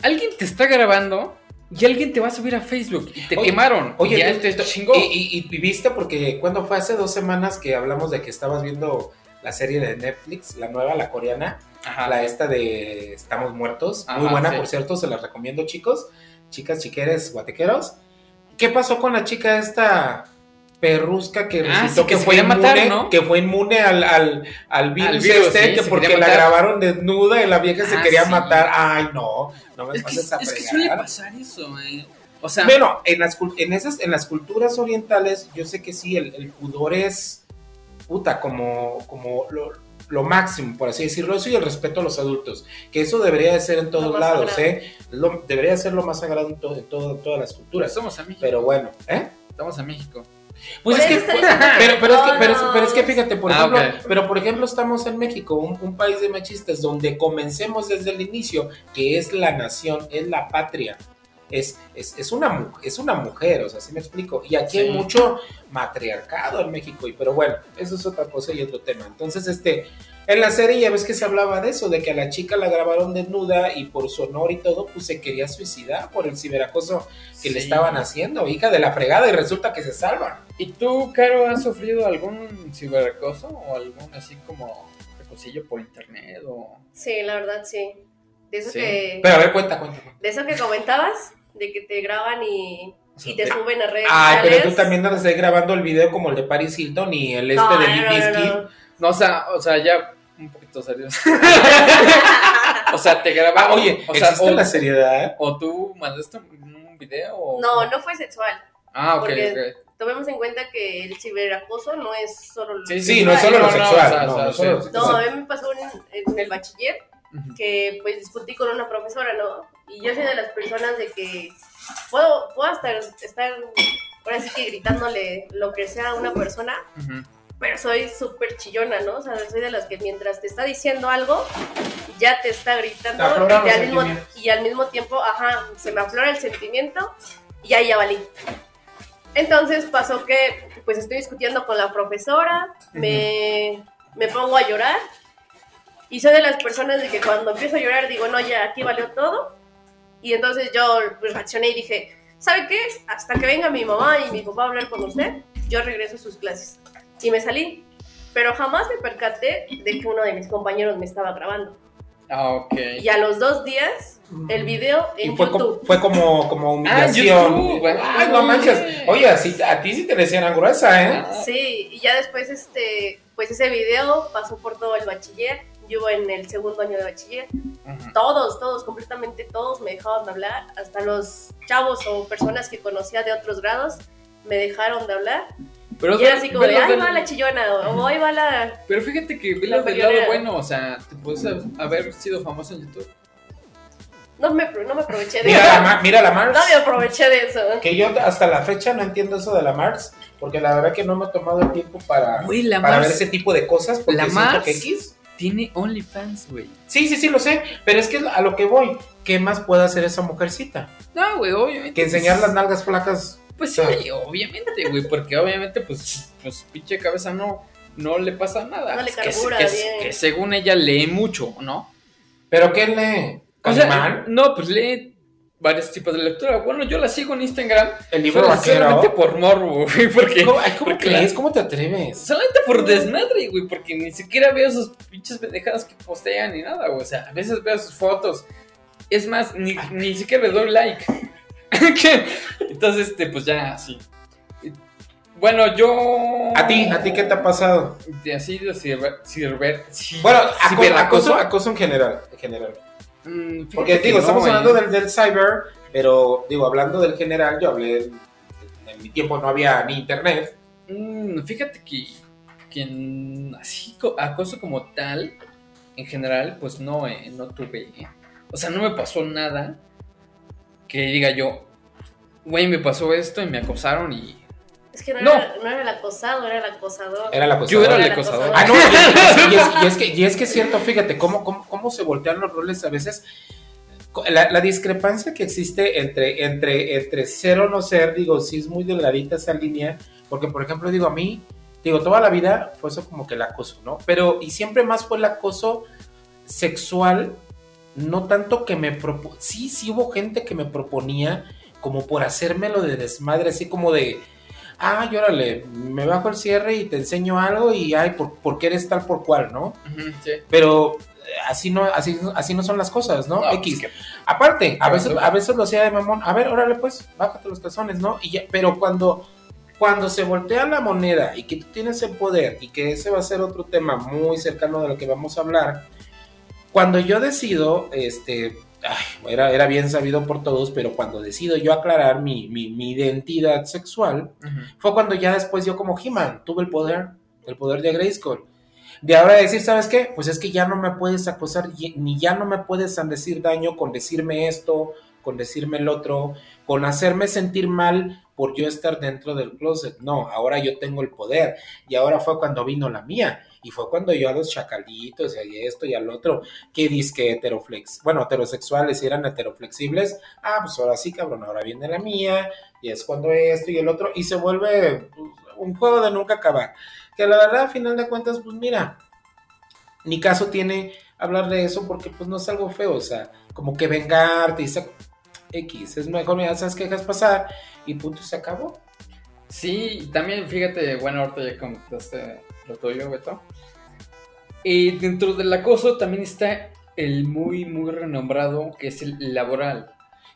Speaker 1: alguien te está grabando y alguien te va a subir a Facebook y te
Speaker 2: Oye,
Speaker 1: quemaron.
Speaker 2: Oye,
Speaker 1: y ya te chingó.
Speaker 2: Y, y- y viste porque cuando fue hace dos semanas que hablamos de que estabas viendo la serie de Netflix, la nueva, la coreana,
Speaker 1: Ajá.
Speaker 2: la esta de Estamos Muertos,
Speaker 1: Ajá,
Speaker 2: muy buena
Speaker 1: sí.
Speaker 2: por cierto, se la recomiendo chicos, chicas, chiqueres, guatequeros. ¿Qué pasó con la chica esta perrusca que
Speaker 1: Ah,
Speaker 2: resultó
Speaker 1: sí, que
Speaker 2: que, fue inmune,
Speaker 1: matar, ¿no?
Speaker 2: que fue inmune al, al, al virus,
Speaker 1: virus,
Speaker 2: este,
Speaker 1: sí,
Speaker 2: que porque la grabaron desnuda y la vieja se
Speaker 1: Ah,
Speaker 2: quería
Speaker 1: sí.
Speaker 2: matar? Ay, no, no me
Speaker 1: Es que,
Speaker 2: pases a
Speaker 1: es que suele pasar eso, eh. O sea,
Speaker 2: Bueno, en las, en, esas, en las culturas orientales, yo sé que sí, el, el pudor es, puta, como, como lo, lo máximo, por así decirlo, eso y el respeto a los adultos, que eso debería de ser en todos lados,
Speaker 3: sagrado.
Speaker 2: ¿eh? Lo- debería de ser lo más sagrado en, todo, en todo- todas las culturas.
Speaker 1: estamos a México.
Speaker 2: Pero bueno, ¿eh?
Speaker 1: Estamos a México.
Speaker 2: Pues es que, pero, pero, es que, pero, es, pero es que fíjate, por
Speaker 1: Ah,
Speaker 2: ejemplo,
Speaker 1: ok.
Speaker 2: pero por ejemplo estamos en México, un, un país de machistas, donde comencemos desde el inicio, que es la nación, es la patria, es, es, es, una, es una mujer, o sea, ¿sí me explico? Y aquí
Speaker 1: Sí.
Speaker 2: hay mucho matriarcado en México, y pero bueno, eso es otra cosa y otro tema. Entonces, este, en la serie ya ves que se hablaba de eso, de que a la chica la grabaron desnuda y por su honor y todo, pues se quería suicidar por el ciberacoso que le estaban haciendo, hija de la fregada, y resulta que se salvan.
Speaker 1: ¿Y tú, Caro, has sufrido algún ciberacoso o algún así como acosillo por internet o
Speaker 3: Sí, la verdad, sí. De eso
Speaker 1: Sí.
Speaker 3: que,
Speaker 2: Pero a ver, cuenta, cuenta. cuenta.
Speaker 3: de eso que comentabas, de que te graban y, te suben a redes
Speaker 2: Ay, pero tú también andas ahí grabando el video como el de Paris Hilton y el este
Speaker 3: No,
Speaker 2: de
Speaker 3: no,
Speaker 2: Limp
Speaker 3: no, no,
Speaker 2: Bizkit.
Speaker 3: no.
Speaker 1: No, o sea, o sea, ya un poquito serios. o sea, te grabaron,
Speaker 2: Ah, oye,
Speaker 1: o sea,
Speaker 2: existe
Speaker 1: o,
Speaker 2: la seriedad.
Speaker 1: o tú mandaste un video o
Speaker 3: No, no fue sexual.
Speaker 1: Ah, ok,
Speaker 3: porque-
Speaker 1: ok.
Speaker 3: Tomemos en cuenta que el ciberacoso no es solo lo
Speaker 1: Sí,
Speaker 2: Sí, no es solo lo
Speaker 1: no,
Speaker 2: sexual. no,
Speaker 1: sí.
Speaker 2: Sexual.
Speaker 3: a mí me pasó en, en el bachiller que pues discutí con una profesora, ¿no? Y yo soy de las personas de que puedo, puedo estar, estar ahora sí que gritándole lo que sea a una persona,
Speaker 1: Ujú.
Speaker 3: Pero soy súper chillona, ¿no? O sea, soy de las que mientras te está diciendo algo, ya te está gritando
Speaker 2: Te afloran
Speaker 3: y,
Speaker 2: los
Speaker 3: al mismo,
Speaker 2: sentimientos.
Speaker 3: y al mismo tiempo, ajá, se me aflora el sentimiento y ahí ya valí. Entonces pasó que pues estoy discutiendo con la profesora, me, me pongo a llorar y soy de las personas de que cuando empiezo a llorar digo, no, ya aquí valió todo. Y entonces yo pues, reaccioné y dije, ¿sabe qué? Hasta que venga mi mamá y mi papá a hablar con usted, yo regreso a sus clases. Y me salí. Pero jamás me percaté de que uno de mis compañeros me estaba grabando.
Speaker 1: Ah, ok.
Speaker 3: Y a los dos días, el video en
Speaker 2: Y fue, como,
Speaker 3: YouTube.
Speaker 2: fue como, como
Speaker 1: Ah,
Speaker 2: humillación.
Speaker 1: YouTube, güey.
Speaker 2: Ay, no manches. Oye, así, a ti sí te decían gruesa, ¿eh?
Speaker 1: Ah,
Speaker 3: Sí, y ya después, este, pues ese video pasó por todo el bachiller. Yo en el segundo año de bachiller.
Speaker 1: ujú.
Speaker 3: Todos, todos, completamente todos me dejaban de hablar. Hasta los chavos o personas que conocía de otros grados me dejaron de hablar.
Speaker 1: Pero,
Speaker 3: y era así como de,
Speaker 1: del-
Speaker 3: va la chillona, o ahí va la...
Speaker 1: pero fíjate que del lado bueno, o sea, te puedes haber sido famoso en YouTube.
Speaker 3: No me, no me aproveché de
Speaker 2: Mira
Speaker 3: eso.
Speaker 2: la, mira la Mars.
Speaker 3: No me aproveché de eso.
Speaker 2: Que yo hasta la fecha no entiendo eso de la Mars. Porque la verdad que no me he tomado el tiempo para,
Speaker 1: la
Speaker 2: para
Speaker 1: Mars-
Speaker 2: ver ese tipo de cosas. Porque
Speaker 1: La Mars-
Speaker 2: que X.
Speaker 1: Tiene OnlyFans, güey.
Speaker 2: Sí, sí, sí, lo sé. Pero es que a lo que voy. ¿Qué más puede hacer esa mujercita?
Speaker 1: No, güey, obviamente.
Speaker 2: Que enseñar
Speaker 1: pues,
Speaker 2: las nalgas flacas.
Speaker 1: Pues sí, obviamente, güey, porque obviamente, pues, pues pinche cabeza no, no le pasa nada.
Speaker 3: No le
Speaker 1: que,
Speaker 3: carbura
Speaker 1: que-
Speaker 3: bien.
Speaker 1: que según ella lee mucho, ¿no?
Speaker 2: ¿Pero qué lee?
Speaker 1: O sea, no, pues lee varios tipos de lectura. Bueno, yo la sigo en Instagram.
Speaker 2: ¿El libro
Speaker 1: solo-
Speaker 2: vaquero?
Speaker 1: Solamente por morbo, güey, porque...
Speaker 2: ¿Cómo, ay, ¿cómo
Speaker 1: porque
Speaker 2: crees?
Speaker 1: la-
Speaker 2: ¿Cómo te atreves?
Speaker 1: Solamente por desmadre, güey, porque ni siquiera veo sus pinches pendejadas que postean ni nada, güey. O sea, a veces veo sus fotos. Es más, ni, ni siquiera le doy like. ¿Qué? Entonces, este, pues ya, así. Bueno, yo...
Speaker 2: ¿A ti? ¿A ti qué te ha pasado?
Speaker 1: De así de ciber... ciber
Speaker 2: Bueno, aco- acoso, acoso en general. En general.
Speaker 1: Mm,
Speaker 2: Porque
Speaker 1: que
Speaker 2: digo,
Speaker 1: no,
Speaker 2: estamos hablando del, del cyber, pero digo, hablando del general, yo hablé, en mi tiempo no había ni internet.
Speaker 1: Mm, fíjate que, que así co- acoso como tal, en general, pues no, eh, no tuve. eh. O sea, no me pasó nada que diga yo, güey, me pasó esto y me acosaron y...
Speaker 3: Es que no,
Speaker 1: No.
Speaker 3: Era, no era el acosado, era el acosador.
Speaker 2: Era la cosa.
Speaker 1: Yo era el
Speaker 3: el
Speaker 1: acosador.
Speaker 3: acosador.
Speaker 2: Ah, no, y es, y es- y es que, y es que es cierto, fíjate, cómo, cómo, cómo se voltean los roles a veces. La, la discrepancia que existe entre, entre, entre ser o no ser, digo, sí es muy delgadita esa línea, porque por ejemplo, digo, a mí, digo, toda la vida fue eso como que el acoso, ¿no? Pero, y siempre más fue el acoso sexual, no tanto que me propo sí, sí hubo gente que me proponía como por hacérmelo de desmadre, así como de, ah, órale, me bajo el cierre y te enseño algo y, ay, ¿por, por qué eres tal por cual, no?
Speaker 1: Sí.
Speaker 2: Pero eh, así no, así, así no son las cosas, ¿no?
Speaker 1: No,
Speaker 2: X.
Speaker 1: pues que-
Speaker 2: Aparte, a veces, a veces lo hacía de mamón, a ver, órale pues, bájate los calzones, ¿no? Y ya, pero cuando, cuando se voltea la moneda y que tú tienes el poder y que ese va a ser otro tema muy cercano de lo que vamos a hablar, cuando yo decido, este, ay, era, era bien sabido por todos, pero cuando decido yo aclarar mi, mi, mi identidad sexual,
Speaker 1: Ujú.
Speaker 2: fue cuando ya después yo como He-Man tuve el poder, el poder de Grayskull. De ahora decir, ¿sabes qué? Pues es que ya no me puedes acosar, ni ya no me puedes decir daño con decirme esto, con decirme el otro, con hacerme sentir mal por yo estar dentro del closet. No, ahora yo tengo el poder. Y ahora fue cuando vino la mía. Y fue cuando yo a los chacalitos y a esto y al otro, que disque heteroflex, bueno, heterosexuales y eran heteroflexibles, ah, pues ahora sí, cabrón, ahora viene la mía, y es cuando esto y el otro, y se vuelve pues, un juego de nunca acabar. Que la verdad, a final de cuentas, pues mira, ni caso tiene hablar de eso porque pues no es algo feo, o sea, como que vengarte y X, es mejor, mira, sabes que dejas pasar y punto, se acabó.
Speaker 1: Sí, también fíjate, bueno, ahorita ya comentaste lo tuyo, Beto. Y dentro del acoso también está el muy, muy renombrado que es el laboral.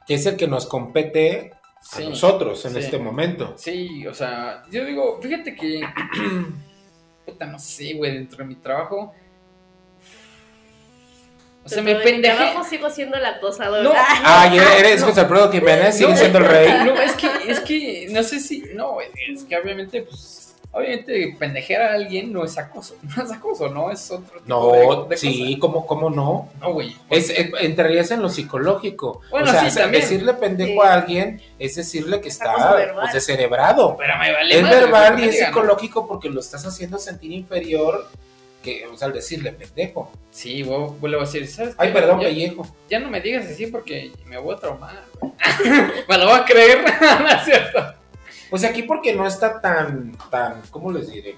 Speaker 2: Que es el que nos compete a
Speaker 1: Sí,
Speaker 2: nosotros en
Speaker 1: sí.
Speaker 2: este momento.
Speaker 1: Sí, o sea, yo digo, fíjate que. puta, no sé, güey, dentro de mi trabajo. O sea, me pendejé.
Speaker 3: trabajo sigo siendo el acosador.
Speaker 1: No.
Speaker 3: Ah,
Speaker 2: Ah, y eres José Alfredo Jiménez, sigue
Speaker 1: No,
Speaker 2: siendo el rey.
Speaker 1: No, es que, es que, no sé si. No, es que obviamente, pues. Obviamente, pendejear a alguien no es acoso. No es acoso, ¿no? Es otro tipo
Speaker 2: No,
Speaker 1: de, de
Speaker 2: sí, ¿cómo, ¿cómo no?
Speaker 1: No, güey.
Speaker 2: Es, eh, entrarías en lo psicológico.
Speaker 1: Bueno,
Speaker 2: o sea,
Speaker 1: sí, también.
Speaker 2: decirle pendejo
Speaker 3: Sí.
Speaker 2: a alguien es decirle que está pues, descerebrado.
Speaker 1: Pero me vale
Speaker 2: Es
Speaker 1: madre,
Speaker 2: verbal y
Speaker 1: me
Speaker 2: es psicológico porque lo estás haciendo sentir inferior que, o sea, al decirle pendejo.
Speaker 1: Sí, vuelvo vuelvo a decir, ¿sabes?
Speaker 2: Ay,
Speaker 1: qué?
Speaker 2: perdón,
Speaker 1: ya,
Speaker 2: pellejo.
Speaker 1: ya no me digas así porque me voy a traumar. güey. me lo voy a creer, ¿no es cierto?
Speaker 2: Pues aquí porque no está tan, tan, ¿cómo les diré?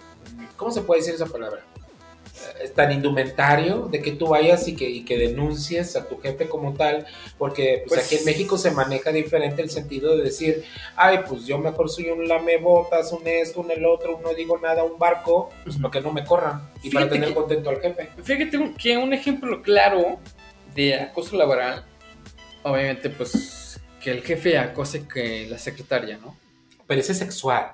Speaker 2: ¿Cómo se puede decir esa palabra? Eh, Es tan indumentario de que tú vayas y que, y que denuncies a tu jefe como tal, porque pues,
Speaker 1: Pues-
Speaker 2: aquí en México se maneja diferente el sentido de decir, ay, pues yo mejor soy un lamebotas, un esto, un el otro, no digo nada, un barco, pues para que no me corran y para tener
Speaker 1: que-
Speaker 2: contento al jefe.
Speaker 1: Fíjate un- que un ejemplo claro de acoso laboral, obviamente, pues que el jefe acose que la secretaria, ¿no?
Speaker 2: Pero ese es sexual.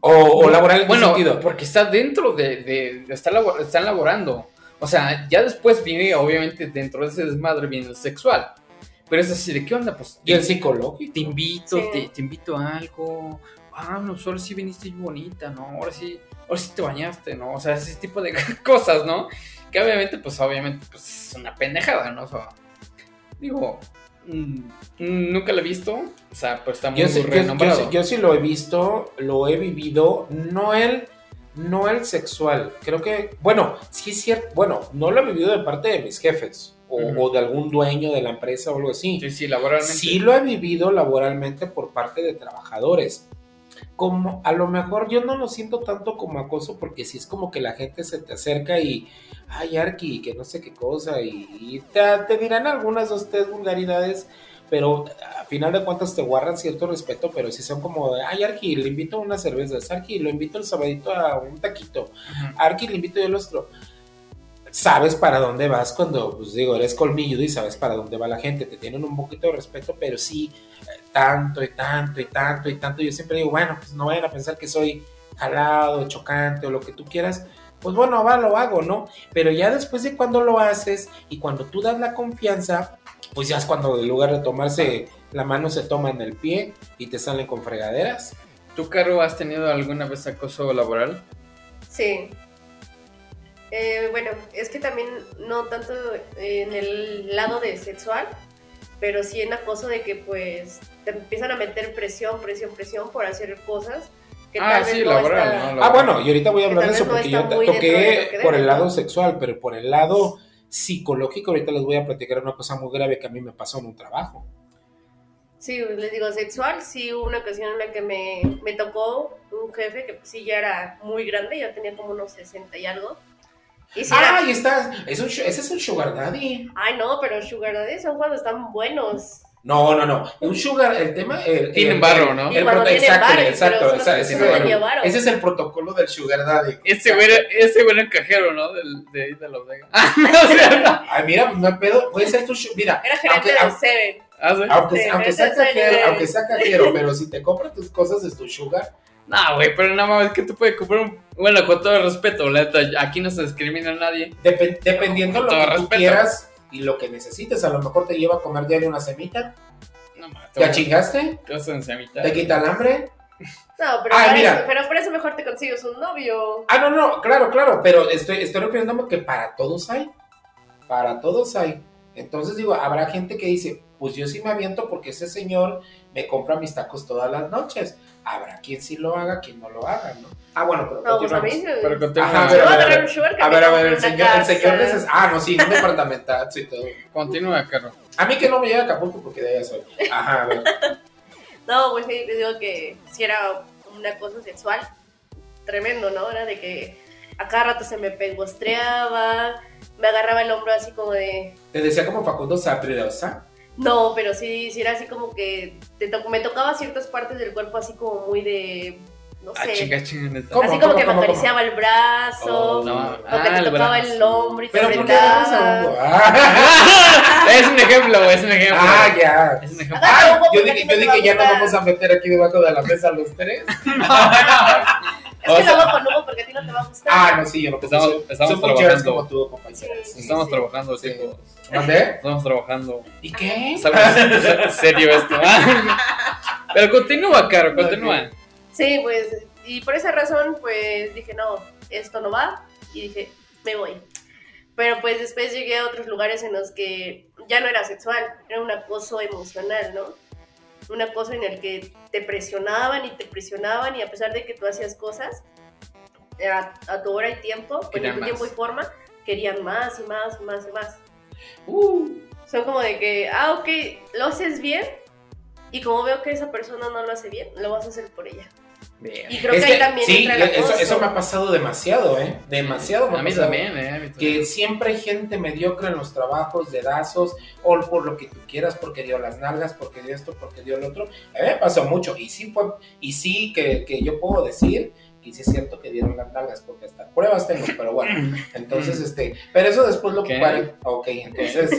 Speaker 2: O, o laboral en qué
Speaker 1: bueno,
Speaker 2: sentido.
Speaker 1: porque está dentro de, de, de estar labor- están laborando. O sea, ya después viene, obviamente, dentro de ese desmadre viene el sexual. Pero es así, ¿de qué onda? Pues
Speaker 2: Y el psicológico.
Speaker 1: te invito,
Speaker 3: Sí.
Speaker 1: te, te invito a algo. Ah, no, ahora sí viniste bonita, ¿no? Ahora sí, ahora sí te bañaste, ¿no? O sea, ese tipo de cosas, ¿no? Que obviamente, pues obviamente, pues es una pendejada, ¿no? O sea, digo, mm, nunca lo he visto. O sea, pues está muy
Speaker 2: Yo sí, yo- sí- yo sí lo he visto, lo he vivido, no el, no el sexual. Creo que, bueno, sí es cierto, bueno, no lo he vivido de parte de mis jefes o de algún dueño de la empresa o algo así.
Speaker 1: Sí, sí, laboralmente.
Speaker 2: Sí lo he vivido laboralmente por parte de trabajadores. Como a lo mejor yo no lo siento tanto como acoso porque si es como que la gente se te acerca y, ay, Arki, que no sé qué cosa, y, y te, te dirán algunas dos, tres vulgaridades, pero a final de cuentas te guardan cierto respeto, pero si son como, ay, Arki, le invito a unas cervezas, Arki, lo invito el sabadito a un taquito. Arki, le invito yo el otro. Sabes para dónde vas cuando, pues digo, eres colmilludo y sabes para dónde va la gente. Te tienen un poquito de respeto, pero sí, eh, tanto y tanto y tanto y tanto. Yo siempre digo, bueno, pues no vayan a pensar que soy jalado, chocante o lo que tú quieras. Pues bueno, va, lo hago, ¿no? Pero ya después de cuando lo haces y cuando tú das la confianza, pues ya es cuando en lugar de tomarse la mano se toma en el pie y te salen con fregaderas.
Speaker 1: ¿Tú, Caro, has tenido alguna vez acoso laboral?
Speaker 3: Sí. Eh, bueno, es que también no tanto en el lado de sexual, pero sí en acoso de que pues te empiezan a meter presión, presión, presión por hacer cosas que
Speaker 1: Ah,
Speaker 3: tal vez
Speaker 1: sí,
Speaker 3: no
Speaker 1: laboral,
Speaker 3: está-
Speaker 1: ¿no?
Speaker 2: Ah, bueno, y ahorita voy a hablar de eso
Speaker 3: vez
Speaker 2: porque
Speaker 3: no
Speaker 2: yo
Speaker 3: de
Speaker 2: toqué por el lado sexual, pero por el lado psicológico, ahorita les voy a platicar una cosa muy grave que a mí me pasó en un trabajo.
Speaker 3: Sí, les digo, sexual, sí hubo una ocasión en la que me, me tocó un jefe que pues, sí ya era muy grande, ya tenía como unos 60 y algo. Y
Speaker 2: Ah,
Speaker 3: era-
Speaker 2: ahí está, es un, ese es un sugar daddy.
Speaker 3: Ay, no, pero Sugar Daddy son cuando están buenos.
Speaker 2: No, no, no, un sugar, el tema... El,
Speaker 1: Tienen
Speaker 2: el-
Speaker 1: barro, ¿no?
Speaker 3: Y
Speaker 2: el exacto, exacto, ese, es el-
Speaker 3: tenía barro.
Speaker 2: ese es el protocolo del sugar daddy.
Speaker 1: Ese güey ese güey era el cajero, ¿no? Del, de ahí de Las Vegas. Ah, no, o sea,
Speaker 2: Ay, mira, no hay pedo, puede ser tu... su- Mira,
Speaker 3: Era gerente
Speaker 2: aunque,
Speaker 3: de Seven.
Speaker 1: ah,
Speaker 2: aunque,
Speaker 3: Sí,
Speaker 2: aunque sea cajero, aunque sea cajero, pero si te compras tus cosas es tu sugar.
Speaker 1: No, güey, pero nada más que tú puedes comprar un... Bueno, con todo el respeto, la neta, aquí no se discrimina a nadie.
Speaker 2: Depen- dependiendo lo que tú
Speaker 1: respeto.
Speaker 2: quieras y lo que necesites, a lo mejor te lleva a comer diario una semita.
Speaker 1: No, mames, te
Speaker 2: ¿Ya chingaste?
Speaker 1: Te vas a enseñar.
Speaker 2: ¿Te quita el hambre?
Speaker 3: No, pero,
Speaker 2: Ah,
Speaker 3: para
Speaker 2: mira.
Speaker 3: eso, pero por eso mejor te consigues un novio.
Speaker 2: Ah, no, no, claro, claro, pero estoy, estoy refiriéndome que para todos hay. Para todos hay. Entonces digo, habrá gente que dice, pues yo sí me aviento porque ese señor me compra mis tacos todas las noches. Habrá quien sí lo haga, quien no lo haga, ¿no? Ah, bueno, pero
Speaker 3: No, pues a mí.
Speaker 1: Pero continúa,
Speaker 2: Ajá,
Speaker 3: a
Speaker 2: a ver,
Speaker 3: sugar que
Speaker 2: A ver, a ver, el señor, el señor neces- Ah, no, sí, un departamentazo y todo.
Speaker 1: continúa, Caro.
Speaker 2: A mí que no me llega a Acapulco porque de allá soy. Ajá, a ver.
Speaker 3: No, pues sí, les digo que si era una cosa sexual, tremendo, ¿no? Era de que a cada rato se me pegostreaba, me agarraba el hombro así como de...
Speaker 2: Te decía como Facundo Sapridosa.
Speaker 3: No, pero sí, sí era así como que te to- me tocaba ciertas partes del cuerpo así como muy de... No
Speaker 1: Ah,
Speaker 3: sé.
Speaker 1: chinga, chinga, neta.
Speaker 2: ¿Cómo?
Speaker 3: así como que me
Speaker 2: cómo,
Speaker 3: acariciaba el brazo,
Speaker 2: Oh,
Speaker 1: No,
Speaker 3: o que
Speaker 1: ah,
Speaker 3: te
Speaker 1: el
Speaker 3: tocaba
Speaker 1: brazo.
Speaker 3: el hombro y te
Speaker 2: Pero. Ah,
Speaker 1: es un ejemplo, es un ejemplo.
Speaker 2: ah, ya.
Speaker 1: Es un ejemplo.
Speaker 3: Agarra
Speaker 2: Ay,
Speaker 3: a Hugo
Speaker 2: yo dije,
Speaker 3: no
Speaker 2: yo dije ya no vamos a meter aquí debajo de la mesa los tres.
Speaker 3: Es
Speaker 1: O
Speaker 3: que
Speaker 1: sea-
Speaker 3: lo hago con Hugo porque a ti no te va a gustar.
Speaker 2: Ah, no, sí, yo no
Speaker 1: Estamos- estamos
Speaker 2: muy
Speaker 1: trabajando.
Speaker 2: como tú.
Speaker 3: Sí.
Speaker 2: Sí,
Speaker 1: Estamos
Speaker 2: sí.
Speaker 1: trabajando,
Speaker 2: Sí. ¿Mandé?
Speaker 1: Estamos trabajando.
Speaker 2: ¿Y qué?
Speaker 1: ¿Sabes? ¿Es serio esto? Pero continúa, Caro, continúa.
Speaker 3: Sí, pues, y por esa razón, pues dije, no, esto no va, y dije, me voy. Pero pues después llegué a otros lugares en los que ya no era sexual, era un acoso emocional, ¿no? Un acoso en el que te presionaban y te presionaban, y a pesar de que tú hacías cosas a, a tu hora y tiempo, en tu tiempo y forma, querían más y más y más y más.
Speaker 2: Uh,
Speaker 3: Son como de que, ah, ok, lo haces bien, y como veo que esa persona no lo hace bien, lo vas a hacer por ella.
Speaker 1: Bien.
Speaker 3: Y creo
Speaker 2: es
Speaker 3: que ahí también
Speaker 2: sí,
Speaker 3: entra
Speaker 2: eso, eso me ha pasado demasiado, ¿eh? Demasiado. me
Speaker 1: A mí también, eh. a mí también.
Speaker 2: Que siempre hay gente mediocre en los trabajos, dedazos, o por lo que tú quieras, porque dio las nalgas, porque dio esto, porque dio el otro. A mí me pasó mucho, y sí fue, y sí que, que yo puedo decir Y sí es cierto que dieron las nalgas, porque hasta pruebas tengo, pero bueno. Entonces, este, pero eso después lo ocuparé. Ok, entonces,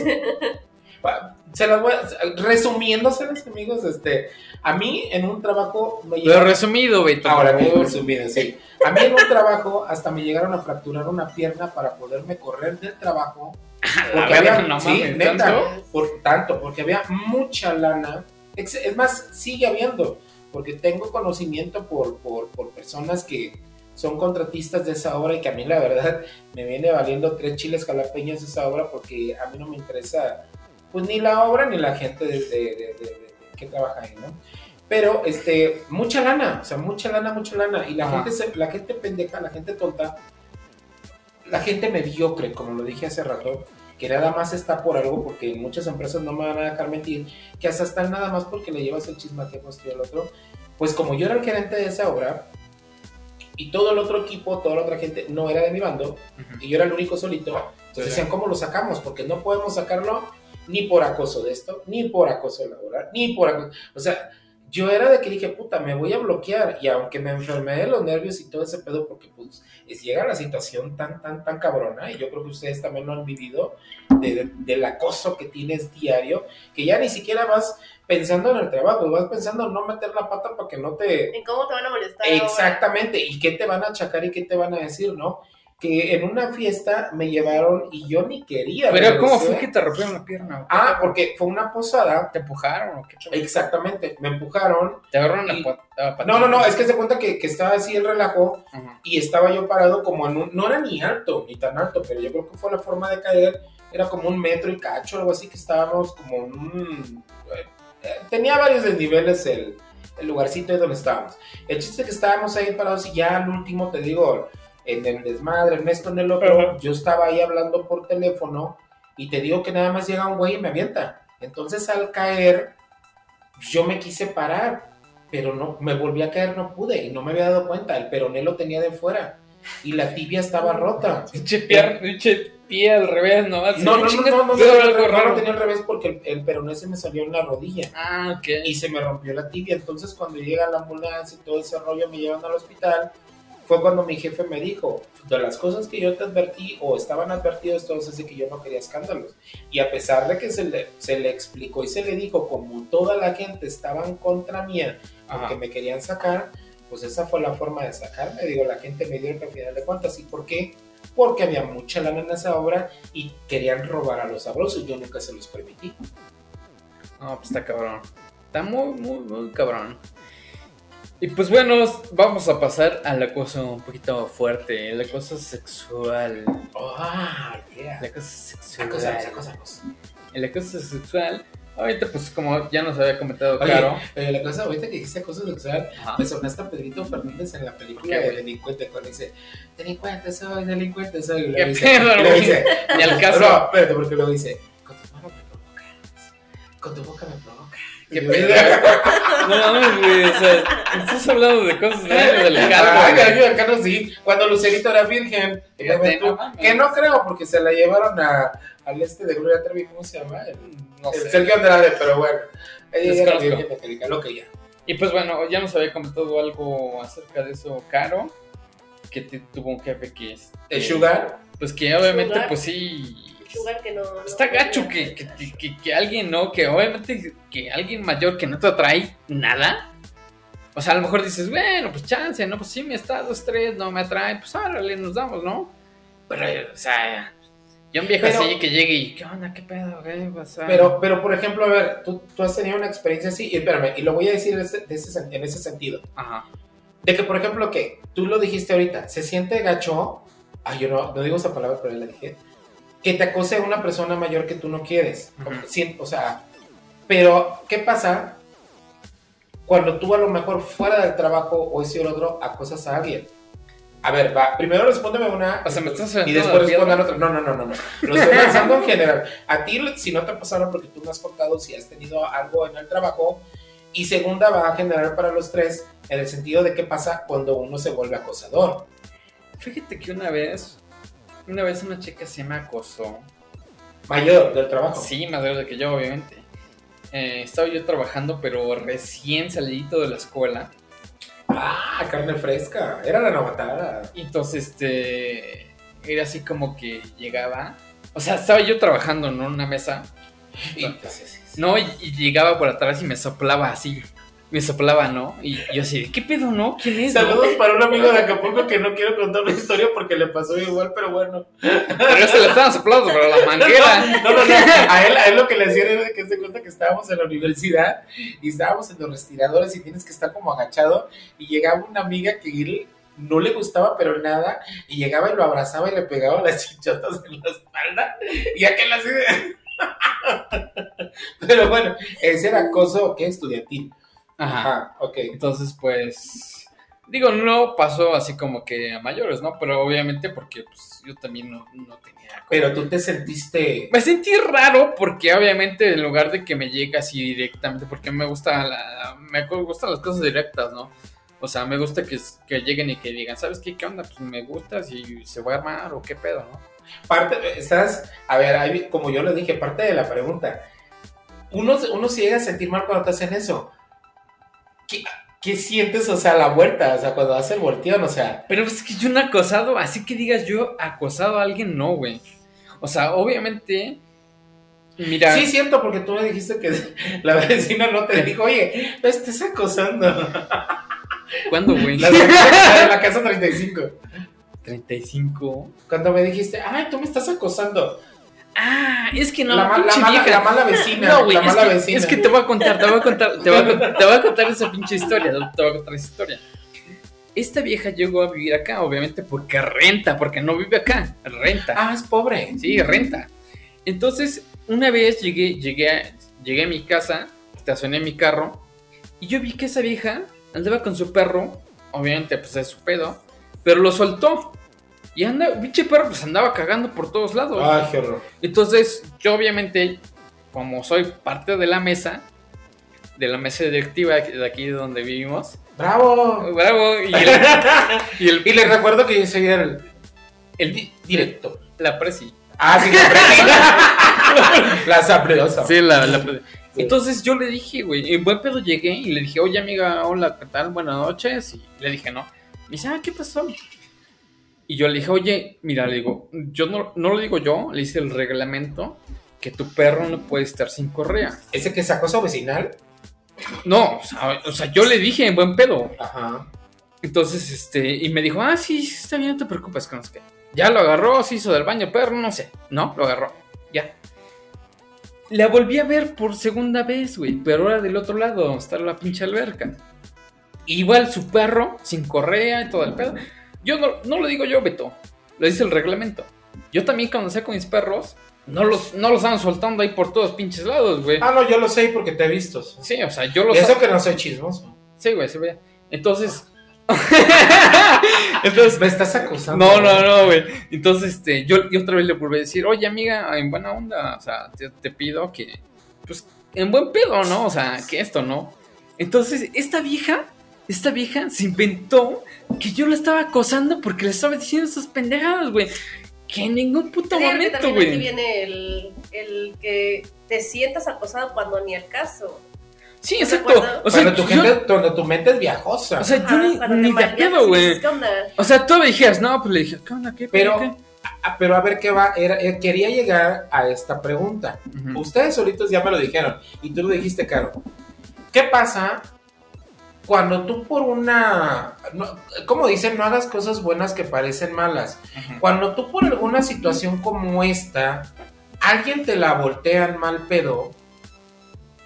Speaker 2: se las voy a, resumiéndoselas, amigos, este, a mí en un trabajo me llegaron-
Speaker 1: resumido, Beto.
Speaker 2: Ahora, bien resumido, sí. A mí en un trabajo hasta me llegaron a fracturar una pierna para poderme correr del trabajo.
Speaker 1: La
Speaker 2: Porque había-
Speaker 1: no
Speaker 2: sí,
Speaker 1: mames,
Speaker 2: neta,
Speaker 1: ¿tanto?
Speaker 2: por tanto, porque había mucha lana. Es más, sigue habiendo, porque tengo conocimiento por, por, por personas que son contratistas de esa obra y que a mí la verdad me viene valiendo tres chiles jalapeños esa obra porque a mí no me interesa pues ni la obra ni la gente de, de- de- que trabaja ahí, ¿no? Pero este, mucha lana, o sea, mucha lana, mucha lana. Y la
Speaker 1: Ajá.
Speaker 2: gente se- la gente pendeja, la gente tonta, la gente mediocre, como lo dije hace rato, que nada más está por algo, porque muchas empresas no me van a dejar mentir, que hasta están nada más porque le llevas el chismatejo esto y el otro. Pues como yo era el gerente de esa obra, y todo el otro equipo, toda la otra gente no era de mi bando,
Speaker 1: Ujú.
Speaker 2: y yo era el único solito, entonces
Speaker 1: Sí.
Speaker 2: decían, ¿cómo lo sacamos? Porque no podemos sacarlo ni por acoso de esto, ni por acoso laboral, ni por acoso... O sea, yo era de que dije, puta, me voy a bloquear, y aunque me enfermé de los nervios y todo ese pedo, porque pues es, llega la situación tan, tan, tan cabrona, y yo creo que ustedes también lo han vivido, de- de- del acoso que tienes diario, que ya ni siquiera vas pensando en el trabajo, vas pensando en no meter la pata para que no te...
Speaker 3: ¿En cómo te van a molestar? ahora?
Speaker 2: Exactamente, y qué te van a achacar y qué te van a decir, ¿no? Que en una fiesta me llevaron y yo ni quería.
Speaker 1: Pero, ¿cómo fue que te rompieron la pierna?
Speaker 2: Ah, porque fue una posada.
Speaker 1: ¿Te empujaron o qué?
Speaker 2: Exactamente, me empujaron.
Speaker 1: ¿Te agarraron la
Speaker 2: Y-
Speaker 1: la patita?
Speaker 2: No, no, no, es que se cuenta que, que estaba así el relajo y estaba yo parado como en un. No era ni alto, ni tan alto, pero yo creo que fue la forma de caer. Era como un metro y cacho, algo así que estábamos como en un. eh, tenía varios desniveles el, el lugarcito de donde estábamos. El chiste es que estábamos ahí parados y ya al último, te digo, en el desmadre, en esto, en el otro, yo estaba ahí hablando por teléfono y te digo que nada más llega un güey y me avienta. Entonces al caer, yo me quise parar, pero no, me volví a caer, no pude y no me había dado cuenta. El peroné lo tenía de fuera y la tibia estaba rota.
Speaker 1: Pinche pie, al revés, ¿no?
Speaker 2: No, no, no, no, no, no, no, no tenía al revés porque el, el peroné se me salió en la rodilla
Speaker 1: Ah, ok.
Speaker 2: y se me rompió la tibia. Entonces, cuando llega la ambulancia y todo ese rollo, me llevan al hospital. Fue cuando mi jefe me dijo: De las cosas que yo te advertí o estaban advertidos todos, es de que yo no quería escándalos. Y a pesar de que se le, se le explicó y se le dijo, como toda la gente estaba en contra mía,
Speaker 1: Ajá.
Speaker 2: me querían sacar, pues esa fue la forma de sacarme. Digo, la gente me dio al final de cuentas. ¿Y por qué? Porque había mucha lana en esa obra y querían robar a los sabrosos. Yo nunca se los permití.
Speaker 1: No, pues está cabrón. Está muy, muy, muy cabrón. Y pues bueno, vamos a pasar al acoso un poquito fuerte, el acoso sexual.
Speaker 2: Oh, yeah.
Speaker 1: El acoso sexual.
Speaker 2: Acósanos, acósanos.
Speaker 1: El acoso sexual. Ahorita, pues como ya nos había comentado
Speaker 2: Oye,
Speaker 1: Caro.
Speaker 2: eh, la cosa ahorita que dijiste acoso sexual,
Speaker 1: Ajá.
Speaker 2: me sonaste a Pedrito Fernández en la película
Speaker 1: ¿Qué,
Speaker 2: de delincuente cuando dice, delincuente soy, delincuente soy. Y
Speaker 1: ¿Qué pedo,
Speaker 2: dice,
Speaker 1: Ni al caso.
Speaker 2: No, espérate, porque luego dice, con tu mano me provocas, con tu boca me provocas.
Speaker 1: ¿Qué pedo? No mames, güey. O sea, estás hablando de cosas de del.
Speaker 2: Gallo del sí, cuando Lucerito era virgen.
Speaker 1: Fíjate,
Speaker 2: Tú,
Speaker 1: no mames.
Speaker 2: que no creo, porque se la llevaron a, al este de Gloria Trevi, ¿cómo se llama? El,
Speaker 1: No
Speaker 2: el
Speaker 1: sé.
Speaker 2: Sergio Andrade, pero bueno. Ella era virgen católica, lo que ya.
Speaker 1: Y pues bueno, ya nos había comentado algo acerca de eso, Caro. Que te- tuvo un jefe que es.
Speaker 2: El Sugar,
Speaker 1: Pues que obviamente,
Speaker 3: Sugar.
Speaker 1: pues sí.
Speaker 3: Sugar que no. no
Speaker 1: Está gacho que, que, que- que- alguien, ¿no? Que obviamente que alguien mayor que no te atrae nada. O sea, a lo mejor dices, bueno, pues chance, ¿no? Pues sí, me está dos, tres, no me atrae, pues órale, nos damos, ¿no? Pero, o sea, yo un viejo
Speaker 2: Pero-
Speaker 1: así que llegue y, ¿qué onda? ¿Qué pedo? ¿Qué pasa?
Speaker 2: pero, pero por ejemplo, a ver, tú, tú has tenido una experiencia así, y espérame, y lo voy a decir de ese- de ese sen- en ese sentido.
Speaker 1: Ajá.
Speaker 2: De que, por ejemplo, que tú lo dijiste ahorita, se siente gacho, ay, yo no, no digo esa palabra, pero ya la dije, que te acose una persona mayor que tú no quieres.
Speaker 1: Ujú.
Speaker 2: Sí, o sea, pero, ¿qué pasa cuando tú a lo mejor fuera del trabajo o ese o el otro acosas a alguien? A ver, va, primero respóndeme una
Speaker 1: O sea, me estás
Speaker 2: y después respondan otra. No, no, no, no, no. Lo estoy lanzando en general. A ti, si no te pasaron porque tú me has contado si has tenido algo en el trabajo. Y segunda, va a generar para los tres en el sentido de qué pasa cuando uno se vuelve acosador.
Speaker 1: Fíjate que una vez, una vez una chica se me acosó.
Speaker 2: Mayor del trabajo.
Speaker 1: Sí, más grande que yo, obviamente. Eh, estaba yo trabajando, pero recién salidito de la escuela.
Speaker 2: Ah, carne fresca. Era la novatada.
Speaker 1: Y entonces, este, era así como que llegaba, o sea, estaba yo trabajando ¿no? en una mesa,
Speaker 2: Y, entonces,
Speaker 1: ¿no? Y, y llegaba por atrás y me soplaba así, me soplaba, ¿no? Y yo así, ¿qué pedo, no? ¿Quién es? no?"
Speaker 2: Saludos para un amigo de Acapulco que no quiero contar la historia porque le pasó igual, pero bueno.
Speaker 1: Pero yo se le estaba soplando, pero la manguera.
Speaker 2: No, no, no. A él, a él lo que le hacían era que se cuenta que estábamos en la universidad y estábamos en los respiradores y tienes que estar como agachado y llegaba una amiga que él no le gustaba pero nada y llegaba y lo abrazaba y le pegaba las chichotas en la espalda y aquel así de... Pero bueno, ese era acoso, ¿qué? Estudiantil.
Speaker 1: Ajá.
Speaker 2: Ajá, ok.
Speaker 1: Entonces, pues, digo, no pasó así como que a mayores, ¿no? Pero obviamente porque pues, yo también no, no tenía...
Speaker 2: Pero tú te sentiste...
Speaker 1: Me sentí raro porque obviamente en lugar de que me llegue así directamente, porque me gusta la, me gustan las cosas directas, ¿no? O sea, me gusta que, que lleguen y que digan, ¿sabes qué? ¿Qué onda? Pues me gustas y se va a armar o qué pedo, ¿no?
Speaker 2: Parte, estás, a ver, como yo le dije, parte de la pregunta. Uno, uno se llega a sentir mal cuando te hacen eso. ¿Qué, qué sientes, o sea, la vuelta? O sea, cuando hace el volteón, o sea.
Speaker 1: Pero es que yo no he acosado, así que digas yo acosado a alguien, no, güey. O sea, obviamente, mira,
Speaker 2: Sí, cierto, porque tú me dijiste que la vecina no te dijo, oye, me estás acosando.
Speaker 1: ¿cuándo, güey?
Speaker 2: La de la casa 35.
Speaker 1: 35.
Speaker 2: Cuando me dijiste, ay, tú me estás acosando.
Speaker 1: Ah, es que no,
Speaker 2: la, ma- la mala,
Speaker 1: vieja.
Speaker 2: la mala vecina.
Speaker 1: No, güey,
Speaker 2: la
Speaker 1: es,
Speaker 2: mala
Speaker 1: que,
Speaker 2: vecina.
Speaker 1: es que te voy a contar, te voy a contar, te voy a, con- te voy a contar esa pinche historia, te voy a contar esa historia. Esta vieja llegó a vivir acá, obviamente, porque renta, porque no vive acá, renta.
Speaker 2: Ah, es pobre.
Speaker 1: Sí, renta. Entonces, una vez llegué, llegué, a, llegué a mi casa, estacioné mi carro, y yo vi que esa vieja andaba con su perro, obviamente, pues es su pedo, pero lo soltó. Y anda, pinche perro, pues andaba cagando por todos lados.
Speaker 2: Ay, qué horror.
Speaker 1: Entonces, yo obviamente, como soy parte de la mesa, de la mesa directiva de aquí donde vivimos,
Speaker 2: ¡Bravo!
Speaker 1: bravo, y el, y el-
Speaker 2: Y les recuerdo que yo soy el,
Speaker 1: el-
Speaker 2: di- directo.
Speaker 1: la presi.
Speaker 2: Ah, sí, la La sabrosa.
Speaker 1: Sí, la, la presi. Entonces yo le dije, güey, en buen pedo llegué y le dije, oye amiga, hola, ¿qué tal? Buenas noches. Y le dije, no. Me dice, ah, ¿qué pasó? Y yo le dije, oye, mira, le digo, yo no, no lo digo yo, le hice el reglamento que tu perro no puede estar sin correa.
Speaker 2: Ese que es acoso vecinal.
Speaker 1: No, o sea, o sea, yo le dije en buen pedo.
Speaker 2: Ajá.
Speaker 1: Entonces, este, y me dijo, ah, sí, está bien, no te preocupes, que no sé qué. Ya lo agarró, se hizo del baño, perro, no sé. No, lo agarró. Ya. La volví a ver por segunda vez, güey, pero ahora del otro lado, está la pinche alberca. Igual su perro, sin correa y todo el pedo. Yo no, no lo digo yo, Beto. Lo dice el reglamento. Yo también cuando saco mis perros, no los, no los ando soltando ahí por todos pinches lados, güey.
Speaker 2: Ah, no, yo lo sé porque te he visto.
Speaker 1: Sí, o sea, yo los
Speaker 2: Eso
Speaker 1: saco.
Speaker 2: que no soy chismoso.
Speaker 1: Sí, güey, sí, güey. Entonces. Entonces.
Speaker 2: Me estás acusando.
Speaker 1: No, no, no, güey. Entonces, este, yo, yo otra vez le volví a decir, oye, amiga, en buena onda, o sea, te, te pido que, pues, en buen pedo, ¿no? O sea, que esto, ¿no? Entonces, esta vieja, esta vieja se inventó que yo la estaba acosando porque le estaba diciendo esas pendejadas, güey. Que en ningún puto
Speaker 3: Sí,
Speaker 1: momento,
Speaker 3: también aquí
Speaker 1: güey.
Speaker 3: viene el, el que te sientas acosado cuando ni al caso.
Speaker 1: Sí,
Speaker 3: ¿No
Speaker 1: exacto. O sea,
Speaker 2: cuando, tu
Speaker 1: yo-
Speaker 2: gente, cuando tu mente es viajosa.
Speaker 1: o sea, yo ni, ni
Speaker 3: te
Speaker 1: de güey. O sea, tú me dijeras, no, pues le dije, ¿qué onda? ¿Qué
Speaker 2: Pero-
Speaker 1: qué?
Speaker 2: Ah, pero a ver qué va. Era, eh, quería llegar a esta pregunta. Ustedes solitos ya me lo dijeron. Y tú lo dijiste, Caro. ¿Qué pasa cuando tú por una. no- como dicen, no hagas cosas buenas que parecen malas? Cuando tú por alguna situación como esta, alguien te la voltea en mal pedo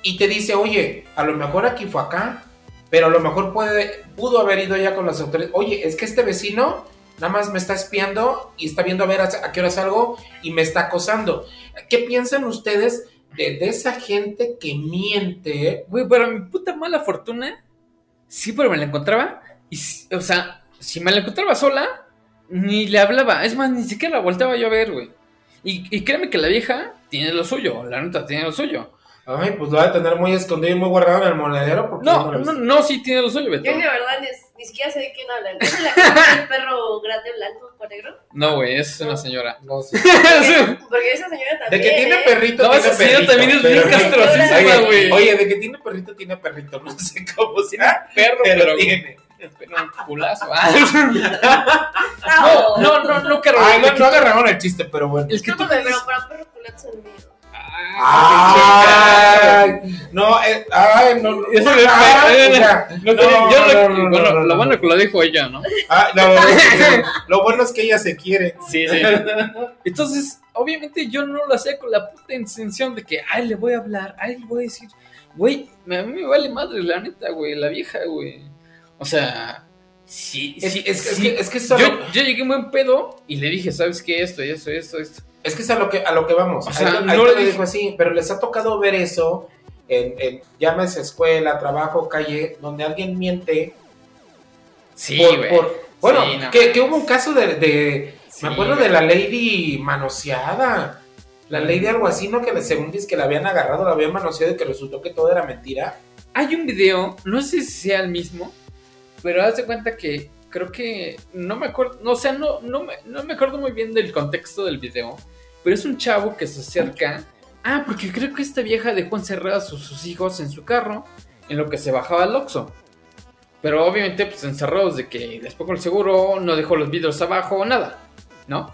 Speaker 2: y te dice, oye, a lo mejor aquí fue acá, pero a lo mejor puede, pudo haber ido ya con las autoridades. Oye, es que este vecino nada más me está espiando y está viendo a ver a, qué hora salgo y me está acosando. ¿Qué piensan ustedes de, de esa gente que miente?
Speaker 1: Güey, pero mi puta mala fortuna, sí, pero me la encontraba. Y, o sea, si me la encontraba sola, ni le hablaba. Es más, ni siquiera la volteaba yo a ver, güey. Y, y créeme que la vieja tiene lo suyo, la neta tiene lo suyo.
Speaker 2: Ay, pues lo va a tener muy escondido y muy guardado en el monedero porque
Speaker 1: No, no,
Speaker 2: visto.
Speaker 1: no, sí tiene lo suyo, Beto.
Speaker 3: Yo la verdad ni, ni siquiera sé de quién hablan. ¿Es la que tiene el perro grande blanco con negro?
Speaker 1: No, güey, esa es una señora.
Speaker 2: No sé.
Speaker 3: Porque, porque esa señora
Speaker 2: De
Speaker 3: también.
Speaker 2: que tiene
Speaker 3: ¿eh?
Speaker 2: perrito,
Speaker 1: No,
Speaker 2: tiene
Speaker 1: esa señora también es
Speaker 2: pero
Speaker 1: bien
Speaker 2: no-
Speaker 1: castrosísima,
Speaker 3: Oye,
Speaker 1: güey.
Speaker 2: Oye, de que tiene perrito, tiene perrito. No sé cómo sea,
Speaker 1: Perro,
Speaker 2: pero
Speaker 1: pero.
Speaker 2: tiene.
Speaker 1: Pero un culazo. Ah. No, no, no, no, Carol.
Speaker 2: Ay, no, no agarraron el chiste, pero bueno.
Speaker 1: El que tú
Speaker 3: pero
Speaker 1: dices-
Speaker 3: para perro culazo el mío.
Speaker 2: Ay, no, eh, ay, no, no, ah,
Speaker 1: No,
Speaker 2: no,
Speaker 1: yo lo-
Speaker 2: no, no,
Speaker 1: bueno,
Speaker 2: no, no,
Speaker 1: lo
Speaker 2: no.
Speaker 1: bueno que lo dijo ella, ¿no?
Speaker 2: Ah, no, no, lo bueno es que ella se quiere.
Speaker 1: Sí, sí. Entonces, obviamente yo no lo hacía con la puta intención de que, ay, le voy a hablar, ay, le voy a decir, güey, me- a mí me vale madre, la neta, güey, la vieja, güey. O sea, sí,
Speaker 2: Es,
Speaker 1: sí,
Speaker 2: es- es
Speaker 1: sí.
Speaker 2: que, es que es a
Speaker 1: Yo,
Speaker 2: lo-
Speaker 1: yo llegué muy en pedo y le dije, ¿sabes qué? Esto, esto, esto, esto.
Speaker 2: Es que es a lo que, a lo que vamos.
Speaker 1: O sea,
Speaker 2: ahí,
Speaker 1: no
Speaker 2: ahí
Speaker 1: le
Speaker 2: te lo
Speaker 1: dije-
Speaker 2: digo así, pero les ha tocado ver eso en, en llámese escuela, trabajo, calle, donde alguien miente
Speaker 1: Sí,
Speaker 2: por, bueno,
Speaker 1: Sí, no.
Speaker 2: que, que hubo un caso de, de-
Speaker 1: Sí,
Speaker 2: me acuerdo
Speaker 1: güey.
Speaker 2: de la lady manoseada. La lady algo así, ¿no? Que según dice que la habían agarrado, la habían manoseado y que resultó que todo era mentira.
Speaker 1: Hay un video, no sé si sea el mismo, pero haz de cuenta que creo que no me acuerdo, no, o sea, no, no, me, no me acuerdo muy bien del contexto del video, pero es un chavo que se acerca. Ah, porque creo que esta vieja dejó encerradas a sus, hijos en su carro en lo que se bajaba al Oxxo. Pero obviamente, pues encerrados de que les pongo el seguro, no dejó los vidrios abajo, nada, ¿no?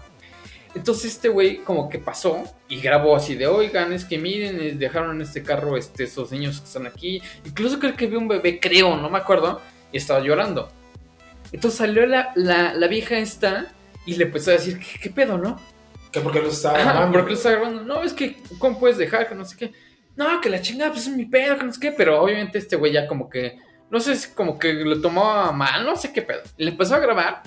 Speaker 1: Entonces este güey como que pasó y grabó así de, oigan, es que miren, eh, dejaron en este carro este, esos niños que están aquí. Incluso creo que vi un bebé, creo, no me acuerdo, y estaba llorando. Entonces salió la, la, la vieja esta y le empezó a decir, ¿qué, qué pedo, no?
Speaker 2: Que porque los estaba
Speaker 1: Ajá,
Speaker 2: grabando.
Speaker 1: ¿por qué lo está grabando? No, es que, ¿cómo puedes dejar? Que no sé qué. No, que la chingada, pues es mi pedo, que no sé qué. Pero obviamente este güey ya como que, no sé, si como que lo tomó mal, no sé qué pedo. Y le empezó a grabar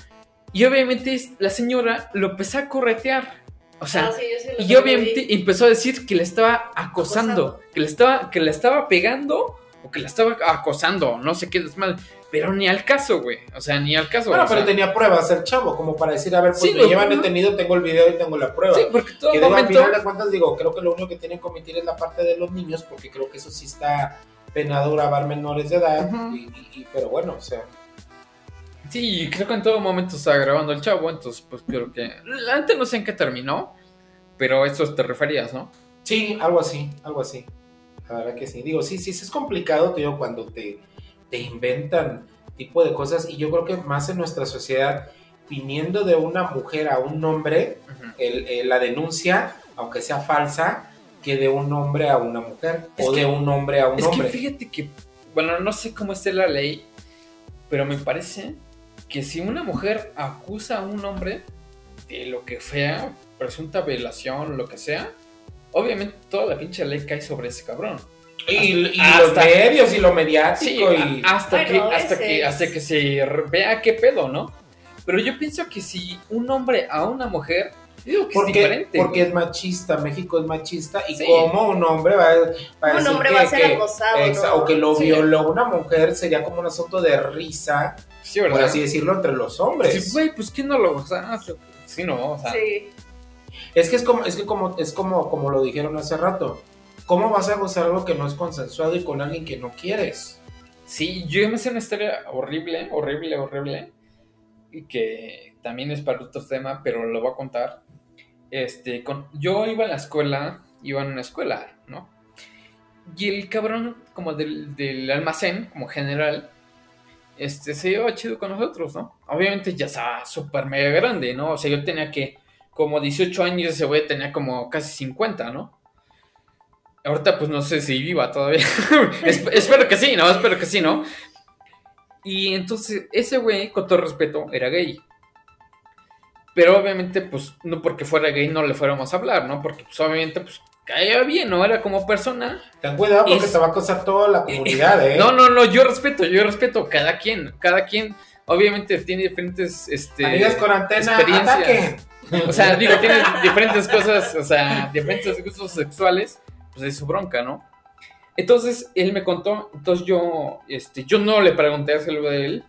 Speaker 1: y obviamente es- la señora lo empezó a corretear. O sea,
Speaker 3: Ah, sí, sí
Speaker 1: y
Speaker 3: vi.
Speaker 1: obviamente empezó a decir que le estaba acosando,
Speaker 3: Acosando.
Speaker 1: que le estaba, que le estaba pegando o que la estaba acosando, no sé qué desmadre. Pero ni al caso, güey. O sea, ni al caso.
Speaker 2: Bueno,
Speaker 1: sea,
Speaker 2: pero tenía pruebas el chavo, como para decir, a ver, pues
Speaker 1: Sí,
Speaker 2: me
Speaker 1: lo-
Speaker 2: llevan detenido, tengo el video y tengo la prueba.
Speaker 1: Sí, porque todo
Speaker 2: que digo, al
Speaker 1: momento.
Speaker 2: final de cuentas, digo, creo que lo único que tienen que omitir es la parte de los niños, porque creo que eso sí está penado grabar menores de edad. Y, y- y- pero bueno, o sea,
Speaker 1: Sí, creo que en todo momento estaba grabando el chavo, entonces pues creo que... Antes no sé en qué terminó, pero a eso te referías, ¿no?
Speaker 2: sí, algo así, algo así. La verdad que sí. Digo, sí, sí, sí es complicado, te digo, cuando te, te inventan tipo de cosas, y yo creo que más en nuestra sociedad, viniendo de una mujer a un hombre, el- el- la denuncia, aunque sea falsa, que de un hombre a una mujer,
Speaker 1: Es
Speaker 2: o
Speaker 1: que-
Speaker 2: de un hombre a un
Speaker 1: Es
Speaker 2: hombre.
Speaker 1: que fíjate que, bueno, no sé cómo esté la ley, pero me parece que si una mujer acusa a un hombre de lo que sea, presunta violación, lo que sea, obviamente toda la pinche ley cae sobre ese cabrón.
Speaker 2: Y, y
Speaker 1: Hasta-
Speaker 2: los medios y lo mediático
Speaker 1: Sí,
Speaker 2: y...
Speaker 1: hasta,
Speaker 3: Bueno,
Speaker 1: que, hasta, que, hasta que se vea qué pedo, ¿no? Pero yo pienso que si un hombre a una mujer, digo que es
Speaker 2: Porque,
Speaker 1: diferente.
Speaker 2: porque
Speaker 1: güey.
Speaker 2: es machista, México es machista, y
Speaker 1: Sí.
Speaker 2: como un hombre va, va a
Speaker 3: Un hombre
Speaker 2: que,
Speaker 3: va a ser
Speaker 2: que-
Speaker 3: acosado,
Speaker 2: o que lo
Speaker 1: Sí.
Speaker 2: violó una mujer sería como un asunto de risa,
Speaker 1: Sí, ¿verdad?
Speaker 2: por así decirlo, entre los hombres.
Speaker 1: Sí, güey, pues ¿quién no lo gozaste? Sí, no, o sea.
Speaker 3: Sí.
Speaker 2: Es que es como, es que como, es como, como lo dijeron hace rato. ¿Cómo vas a gozar algo que no es consensuado y con alguien que no quieres?
Speaker 1: Sí, yo me sé una historia horrible, horrible, horrible. Y que también es para otro tema, pero lo voy a contar. Este, con, yo iba a la escuela, iba en una escuela, ¿no? Y el cabrón, como del, del almacén, como general, este, se llevaba chido con nosotros, ¿no? Obviamente ya estaba súper mega grande, ¿no? O sea, yo tenía que, como 18 años, ese güey tenía como casi 50, ¿no? Ahorita pues no sé si viva todavía. Es- espero que sí, ¿no? Espero que sí, ¿no? Y entonces ese güey, con todo respeto, era gay. Pero obviamente, pues, no porque fuera gay no le fuéramos a hablar, ¿no? Porque pues obviamente, pues, caía bien, ¿no? Era como persona.
Speaker 2: Ten cuidado porque
Speaker 1: Es-
Speaker 2: te va a acosar toda la comunidad, ¿eh?
Speaker 1: No, no, no, yo respeto, yo respeto cada quien. Cada quien, obviamente, tiene diferentes, este...
Speaker 2: Amigas con antena,
Speaker 1: experiencias.
Speaker 2: ataquen.
Speaker 1: O sea, digo, tiene diferentes cosas, o sea, diferentes gustos sexuales, pues es su bronca, ¿no? Entonces, él me contó, entonces yo, este, yo no le pregunté algo de él,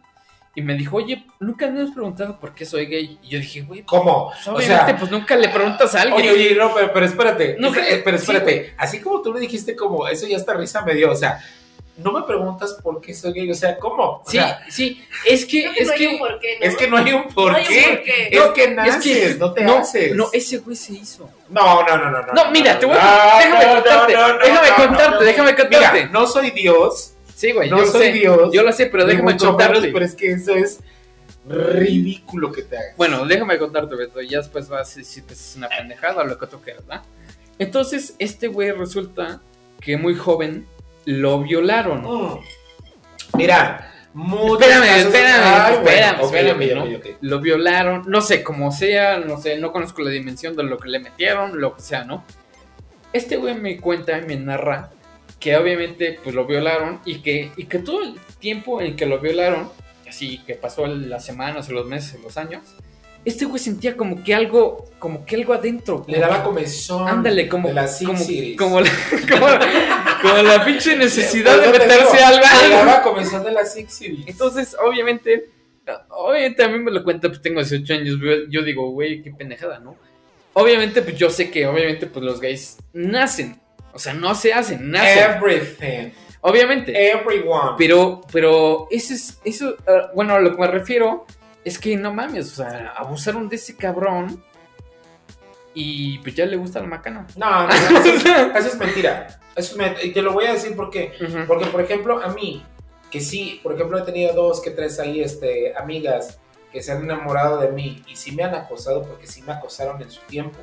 Speaker 1: y me dijo, oye, nunca me has preguntado por qué soy gay. Y yo dije, güey,
Speaker 2: ¿Cómo?
Speaker 1: pues,
Speaker 2: o
Speaker 1: obviamente,
Speaker 2: sea,
Speaker 1: pues nunca le preguntas a alguien.
Speaker 2: Oye, oye, no, pero, pero espérate.
Speaker 1: No,
Speaker 2: pero
Speaker 1: sí,
Speaker 2: espérate. Así como tú le dijiste, como eso ya hasta risa me dio. O sea, no me preguntas por qué soy gay. O sea, ¿cómo? O
Speaker 1: sí,
Speaker 2: sea,
Speaker 1: sí, es que,
Speaker 3: que
Speaker 1: es
Speaker 3: no hay
Speaker 1: que,
Speaker 3: un porqué, ¿no?
Speaker 2: es que no hay un por
Speaker 3: No hay un
Speaker 2: qué.
Speaker 3: porqué.
Speaker 2: Es
Speaker 1: No,
Speaker 2: que
Speaker 1: es
Speaker 2: naces,
Speaker 1: que-
Speaker 2: no te
Speaker 1: no,
Speaker 2: haces.
Speaker 1: no, ese güey se hizo.
Speaker 2: No, no, no, no, no.
Speaker 1: No, mira, te voy
Speaker 2: no,
Speaker 1: a, déjame
Speaker 2: no,
Speaker 1: contarte,
Speaker 2: no, no,
Speaker 1: déjame
Speaker 2: no, no,
Speaker 1: contarte,
Speaker 2: no.
Speaker 1: déjame contarte.
Speaker 2: Mira, no soy Dios,
Speaker 1: Sí, güey,
Speaker 2: No
Speaker 1: yo
Speaker 2: soy
Speaker 1: sé.
Speaker 2: Dios,
Speaker 1: Yo lo sé, pero déjame contarte.
Speaker 2: menos, pero es que eso es ridículo que te hagas.
Speaker 1: Bueno, déjame contarte, Beto. y Ya después vas a decir si es una pendejada o lo que tú quieras, ¿verdad? Entonces, este güey resulta que muy joven lo violaron.
Speaker 2: Mm. Mira,
Speaker 1: Espérame,
Speaker 2: casos-
Speaker 1: espérame,
Speaker 2: Ay, bueno,
Speaker 1: espérame, espérame,
Speaker 2: ok.
Speaker 1: Lo violaron, no sé, como sea, no sé, no conozco la dimensión de lo que le metieron, lo que sea, ¿no? Este güey me cuenta y me narra que obviamente pues lo violaron y que, y que todo el tiempo en que lo violaron, así que pasó las semanas, los meses, los años, este güey sentía como que algo, como que algo adentro.
Speaker 2: Le daba comezón.
Speaker 1: Ándale, como,
Speaker 2: de la
Speaker 1: como, como, la, como, como la pinche necesidad de meterse.
Speaker 2: Le daba comezón de la Six Series.
Speaker 1: Entonces, obviamente, obviamente a mí me lo cuenta, pues tengo 18 años, yo- digo, güey, qué pendejada, ¿no? Obviamente, pues yo sé que, obviamente, pues los gays nacen, o sea, no se hacen, nacen,
Speaker 2: Everything.
Speaker 1: obviamente.
Speaker 2: Everyone.
Speaker 1: Pero, pero, eso es, eso, ah, bueno, a lo que me refiero es que no mames, o sea, abusaron de ese cabrón y pues ya le gusta la macana.
Speaker 2: No, no, eso, es, eso es mentira. Eso es men- y te lo voy a decir porque, porque, por ejemplo, a mí, que sí, por ejemplo, he tenido dos que tres ahí, este, amigas que se han enamorado de mí y sí me han acosado porque sí me acosaron en su tiempo.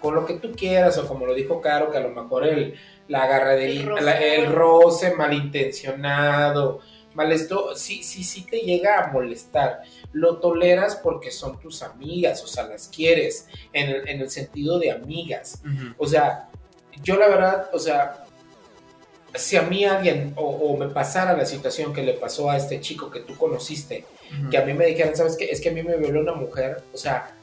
Speaker 2: Con lo que tú quieras, o como lo dijo Caro, que a lo mejor el, la agarradería,
Speaker 3: El roce.
Speaker 2: la- el roce malintencionado, molesto, sí, sí, sí te llega a molestar. Lo toleras porque son tus amigas, o sea, las quieres, en el, en el sentido de amigas. O sea, yo la verdad, o sea, si a mí alguien o, o me pasara la situación que le pasó a este chico que tú conociste, que a mí me dijeran, ¿sabes qué? Es que a mí me violó una mujer, o sea,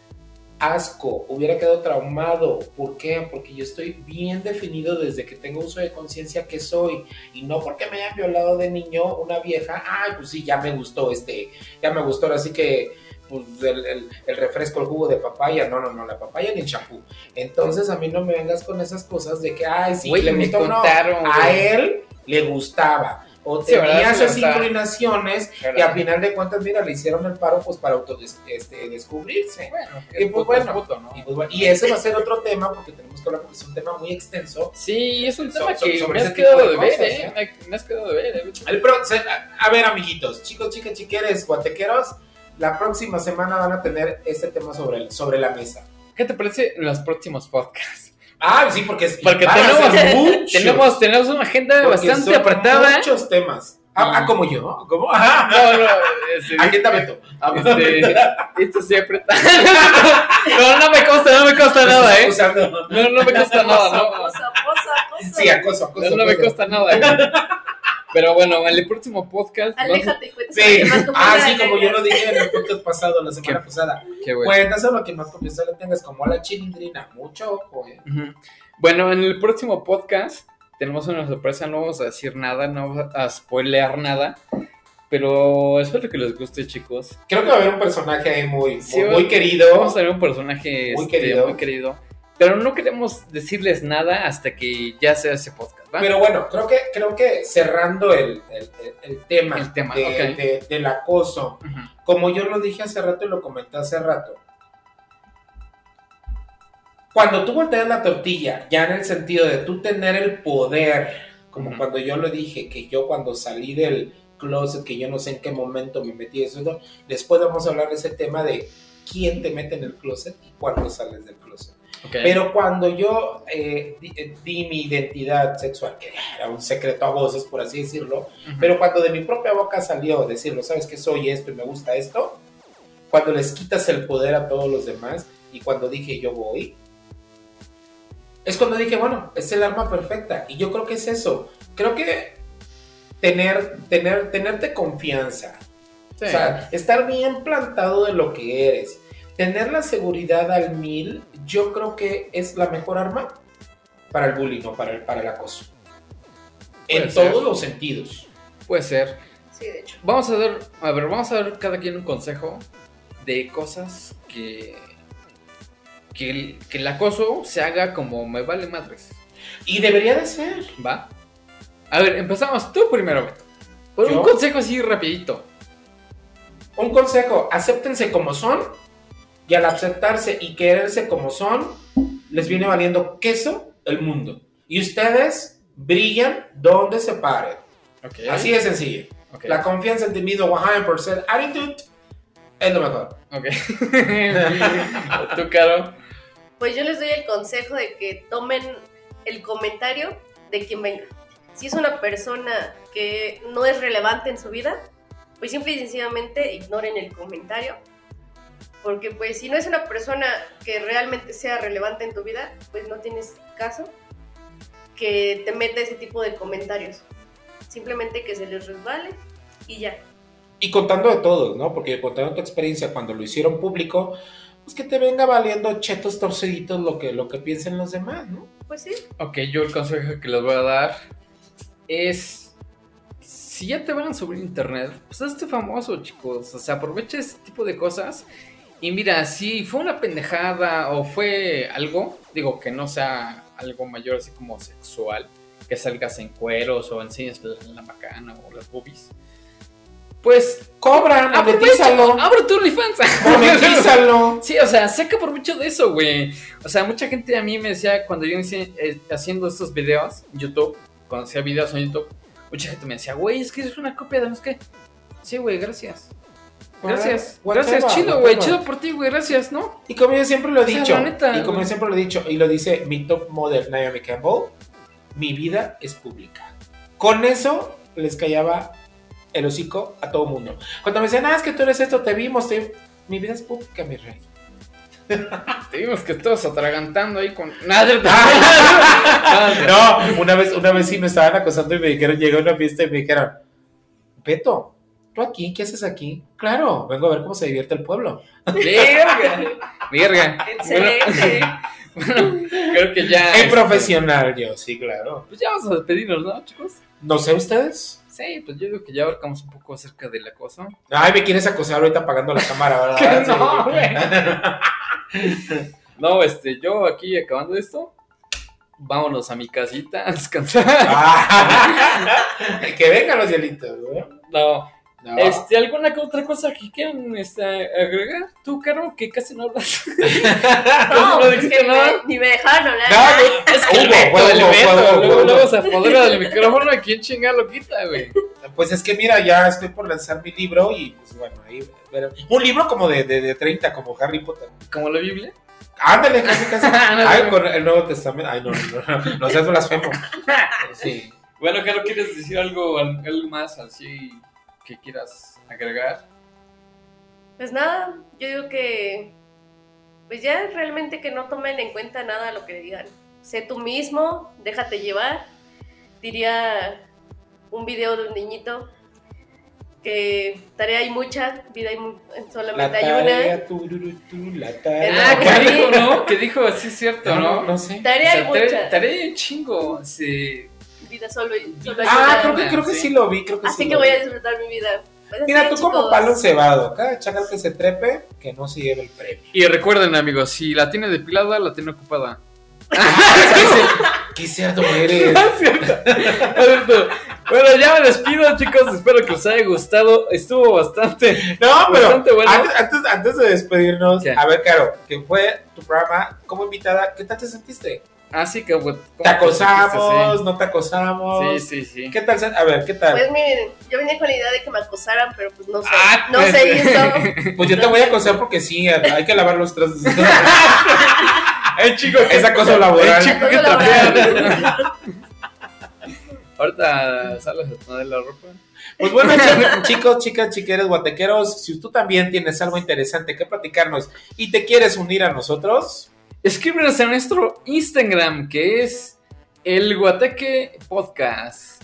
Speaker 2: asco, hubiera quedado traumado. ¿Por qué? Porque yo estoy bien definido desde que tengo uso de conciencia que soy. Y no porque me hayan violado de niño una vieja, ay, pues sí, ya me gustó este, ya me gustó, así que pues, el, el- el refresco, el jugo de papaya, no, no, no, la papaya ni el champú. Entonces a mí no me vengas con esas cosas de que, ay, sí, le
Speaker 1: me
Speaker 2: gustó, no.
Speaker 1: contaron,
Speaker 2: A
Speaker 1: güey.
Speaker 2: él le gustaba. O
Speaker 1: Sí,
Speaker 2: tenía
Speaker 1: Sí,
Speaker 2: esas
Speaker 1: está.
Speaker 2: inclinaciones y a final de cuentas, mira, le hicieron el paro pues para autodescubrirse.
Speaker 1: Bueno,
Speaker 2: Y pues bueno,
Speaker 1: puto, ¿no?
Speaker 2: Y, pues, bueno, y ese va a ser otro tema porque tenemos que hablar porque es un tema muy extenso.
Speaker 1: Sí, es un tema
Speaker 2: so-
Speaker 1: que
Speaker 2: sobre
Speaker 1: me has quedado de
Speaker 2: de
Speaker 1: ver,
Speaker 2: cosas,
Speaker 1: ¿eh? Me, me has quedado de ver, ¿eh?
Speaker 2: El pro- a, a ver, amiguitos, chicos, chicas, chiqueres, guatequeros, la próxima semana van a tener este tema sobre, el- sobre la mesa.
Speaker 1: ¿Qué te parece en los próximos podcasts?
Speaker 2: Ah, sí, porque, es-
Speaker 1: Porque tenemos-
Speaker 2: muchos,
Speaker 1: Tenemos, tenemos una agenda
Speaker 2: porque
Speaker 1: bastante
Speaker 2: son
Speaker 1: apretada.
Speaker 2: Muchos temas. Ah, ah, como yo. ¿Cómo? Ajá.
Speaker 1: No, no, este,
Speaker 2: Aquí está Beto. Ah,
Speaker 1: Este, esto sí apretado. No, no me consta, no me consta nada, ¿eh? No, no me consta nada, no.
Speaker 3: Cosa, cosa, cosa.
Speaker 2: Sí, acoso, acoso.
Speaker 1: No, no me consta nada. ¿eh? Pero bueno, en el próximo podcast.
Speaker 3: Aléjate, cuenta.
Speaker 2: Sí, ah, sí, como yo lo dije en el podcast pasado, la semana
Speaker 1: Qué-
Speaker 2: pasada.
Speaker 1: Qué bueno.
Speaker 2: Cuéntaselo a quien más confianza le tengas, como a la chilindrina. Mucho ojo, eh.
Speaker 1: Ujú. Bueno, en el próximo podcast tenemos una sorpresa, no vamos a decir nada, no vamos a spoilear nada. Pero espero que les guste, chicos.
Speaker 2: Creo que va a haber un personaje ahí muy,
Speaker 1: Sí,
Speaker 2: muy, muy querido.
Speaker 1: Vamos a tener un personaje
Speaker 2: Muy
Speaker 1: este,
Speaker 2: querido.
Speaker 1: muy querido. Pero no queremos decirles nada hasta que ya sea ese podcast,
Speaker 2: Pero bueno, creo que, creo que cerrando el, el- tema,
Speaker 1: El tema,
Speaker 2: de-
Speaker 1: ok.
Speaker 2: de- del acoso, como yo lo dije hace rato y lo comenté hace rato, cuando tú volteas la tortilla, ya en el sentido de tú tener el poder, como cuando yo lo dije, que yo cuando salí del closet, que yo no sé en qué momento me metí eso, ¿no? después vamos a hablar de ese tema de quién te mete en el closet y cuándo sales del closet.
Speaker 1: Ok.
Speaker 2: Pero cuando yo eh, di, eh, di mi identidad sexual, que era un secreto a voces, por así decirlo,
Speaker 1: Ujú.
Speaker 2: pero cuando de mi propia boca salió decirlo, ¿sabes que soy esto y me gusta esto? Cuando les quitas el poder a todos los demás y cuando dije yo voy, es cuando dije, bueno, es el arma perfecta. Y yo creo que es eso. Creo que tener, tener, tenerte confianza,
Speaker 1: Sí.
Speaker 2: o sea, estar bien plantado de lo que eres. Tener la seguridad al mil, yo creo que es la mejor arma para el bullying o para el, para el acoso. En
Speaker 1: ser.
Speaker 2: todos los sentidos.
Speaker 1: Puede ser.
Speaker 3: Sí, de hecho.
Speaker 1: Vamos a dar, a ver, vamos a dar cada quien un consejo de cosas que que el, que el acoso se haga como me vale madres,
Speaker 2: Y debería de ser.
Speaker 1: ¿va? A ver, empezamos tú primero, Beto. Por
Speaker 2: ¿Yo?
Speaker 1: un consejo así rapidito.
Speaker 2: Un consejo, acéptense como son y al aceptarse y quererse como son, les viene valiendo queso el mundo. Y ustedes brillan donde se paren.
Speaker 1: Ok.
Speaker 2: Así de sencillo.
Speaker 1: Ok.
Speaker 2: La confianza en ti mismo, 100% attitude, es lo mejor.
Speaker 1: Ok. ¿Tú, Caro?
Speaker 3: Pues yo les doy el consejo de que tomen el comentario de quien venga. Si es una persona que no es relevante en su vida, pues simple y sencillamente ignoren el comentario. Porque pues si no es una persona que realmente sea relevante en tu vida, pues no tienes caso que te meta ese tipo de comentarios. Simplemente que se les resbale y ya.
Speaker 2: Y contando de todos, ¿no? Porque contando tu experiencia cuando lo hicieron público, pues que te venga valiendo chetos torciditos lo que, lo que piensen los demás, ¿no?
Speaker 3: Pues sí.
Speaker 1: Ok, yo el consejo que les voy a dar es. Si ya te van a subir internet, pues hazte famoso, chicos. O sea, aprovecha ese tipo de cosas. Y mira, si fue una pendejada o fue algo, digo que no sea algo mayor así como sexual, que salgas en cueros o enseñes la, la macana o las boobies. Pues
Speaker 2: Cobra,
Speaker 1: aprovecha,
Speaker 2: monetízalo.
Speaker 1: abre tu OnlyFans.
Speaker 2: Monetízalo.
Speaker 1: Sí, o sea, saca por mucho de eso, güey. O sea, mucha gente a mí me decía cuando yo inicié eh, haciendo estos videos en YouTube, cuando hacía videos en YouTube, mucha gente me decía, güey, es que es una copia de no sé qué. Sí, güey, gracias. Gracias. Gracias, chido, güey. Chido por ti, güey. Gracias, ¿no?
Speaker 2: Y como yo siempre lo he
Speaker 1: O sea,
Speaker 2: dicho,
Speaker 1: neta,
Speaker 2: y como yo siempre lo he dicho, y lo dice mi top model Naomi Campbell, mi vida es pública. Con eso les callaba el hocico a todo mundo. Cuando me decían, ah, es que tú eres esto, te vimos, te... mi vida es pública, mi rey.
Speaker 1: Te vimos que estabas atragantando ahí con. Nada,
Speaker 2: No, una vez, una vez sí me estaban acosando y me dijeron, llegué a una fiesta y me dijeron, Beto, ¿tú aquí? ¿Qué haces aquí? Claro, vengo a ver cómo se divierte el pueblo.
Speaker 1: Verga. Verga.
Speaker 3: Excelente.
Speaker 1: Bueno, creo que ya.
Speaker 2: En
Speaker 1: este,
Speaker 2: profesional, yo, sí, claro.
Speaker 1: Pues ya vamos a despedirnos, ¿no, chicos?
Speaker 2: No sé ustedes.
Speaker 1: Sí, pues yo digo que ya abarcamos un poco acerca del acoso.
Speaker 2: Ay, me quieres acosar ahorita apagando la cámara, ¿verdad?
Speaker 1: Que no, güey. No, este, yo aquí acabando esto, vámonos a mi casita a descansar.
Speaker 2: Ah, que vengan los hielitos, ¿no?
Speaker 1: No,
Speaker 2: No.
Speaker 1: este, ¿alguna otra cosa que quieran este, agregar? Tú, Caro, que casi no hablas.
Speaker 3: No,
Speaker 1: no
Speaker 3: pues
Speaker 1: dijiste
Speaker 3: que ni
Speaker 1: nada.
Speaker 3: me, ni me dejaron hablar.
Speaker 2: No, no,
Speaker 1: Es que luego, luego se apodera del micrófono, ¿a quién chinga lo quita, güey?
Speaker 2: Pues es que mira, ya estoy por lanzar mi libro y pues bueno, ahí. pero- un libro como de, de, de 30, como Harry Potter.
Speaker 1: Como la Biblia.
Speaker 2: Ándale, casi, casi.
Speaker 1: Ándale.
Speaker 2: Ay, con el Nuevo Testamento. Ay, no, no, no, no seas blasfemo. Sí.
Speaker 1: Bueno, Caro, ¿quieres decir algo, algo más así que quieras agregar?
Speaker 3: Pues nada, yo digo que. Pues ya realmente que no tomen en cuenta nada lo que digan. Sé tú mismo, déjate llevar. Diría un video de un niñito que tarea hay mucha, vida hay mu-
Speaker 2: La
Speaker 3: solamente hay una.
Speaker 2: tarea, tururú, tu, la tarea.
Speaker 1: Ah,
Speaker 3: no,
Speaker 1: que
Speaker 3: sí.
Speaker 1: dijo, ¿no? Que dijo, sí es cierto,
Speaker 2: No,
Speaker 1: ¿no?
Speaker 2: no, sé.
Speaker 3: Tarea hay
Speaker 1: O sea, tarea-
Speaker 3: mucha.
Speaker 1: tarea un chingo. Sí.
Speaker 3: Vida solo, solo hay
Speaker 2: Ah, creo que, creo que
Speaker 1: Sí.
Speaker 2: sí lo vi, creo que
Speaker 3: Así
Speaker 2: sí
Speaker 3: que
Speaker 2: lo
Speaker 3: voy
Speaker 2: vi.
Speaker 3: a disfrutar mi vida. Pues
Speaker 2: Mira, tú como palo cebado, cada chacal que se trepe, que no se lleve el premio.
Speaker 1: Y recuerden, amigos, si la tiene depilada, la tiene ocupada.
Speaker 2: Qué cerdo eres.
Speaker 1: Es cierto. Es cierto. Bueno, ya me despido, chicos. Espero que os haya gustado. Estuvo bastante.
Speaker 2: No, pero
Speaker 1: Bastante bueno.
Speaker 2: antes, antes, antes de despedirnos,
Speaker 1: ¿Qué?
Speaker 2: a ver, Caro, que fue tu programa como invitada, ¿qué tal te sentiste?
Speaker 1: Así que, pues, ¿cómo
Speaker 2: ¿Te acosamos? ¿No te acosamos?
Speaker 1: Sí, sí, sí.
Speaker 2: ¿Qué tal? A ver, ¿qué tal?
Speaker 3: Pues miren, yo venía con la idea de que me acosaran, pero pues no sé.
Speaker 1: Ah,
Speaker 3: no
Speaker 1: pues,
Speaker 3: se hizo.
Speaker 2: Pues yo te voy a acosar porque sí, hay que lavar los trastes.
Speaker 1: El chico
Speaker 2: Es acoso laboral.
Speaker 1: El chico que trapea.
Speaker 3: laboral.
Speaker 1: Ahorita sales a poner la ropa.
Speaker 2: Pues bueno, ch- chicos, chicas, chiqueros, guatequeros, si tú también tienes algo interesante que platicarnos y te quieres unir a nosotros,
Speaker 1: Escríbenos en nuestro Instagram, que es el Guateque Podcast.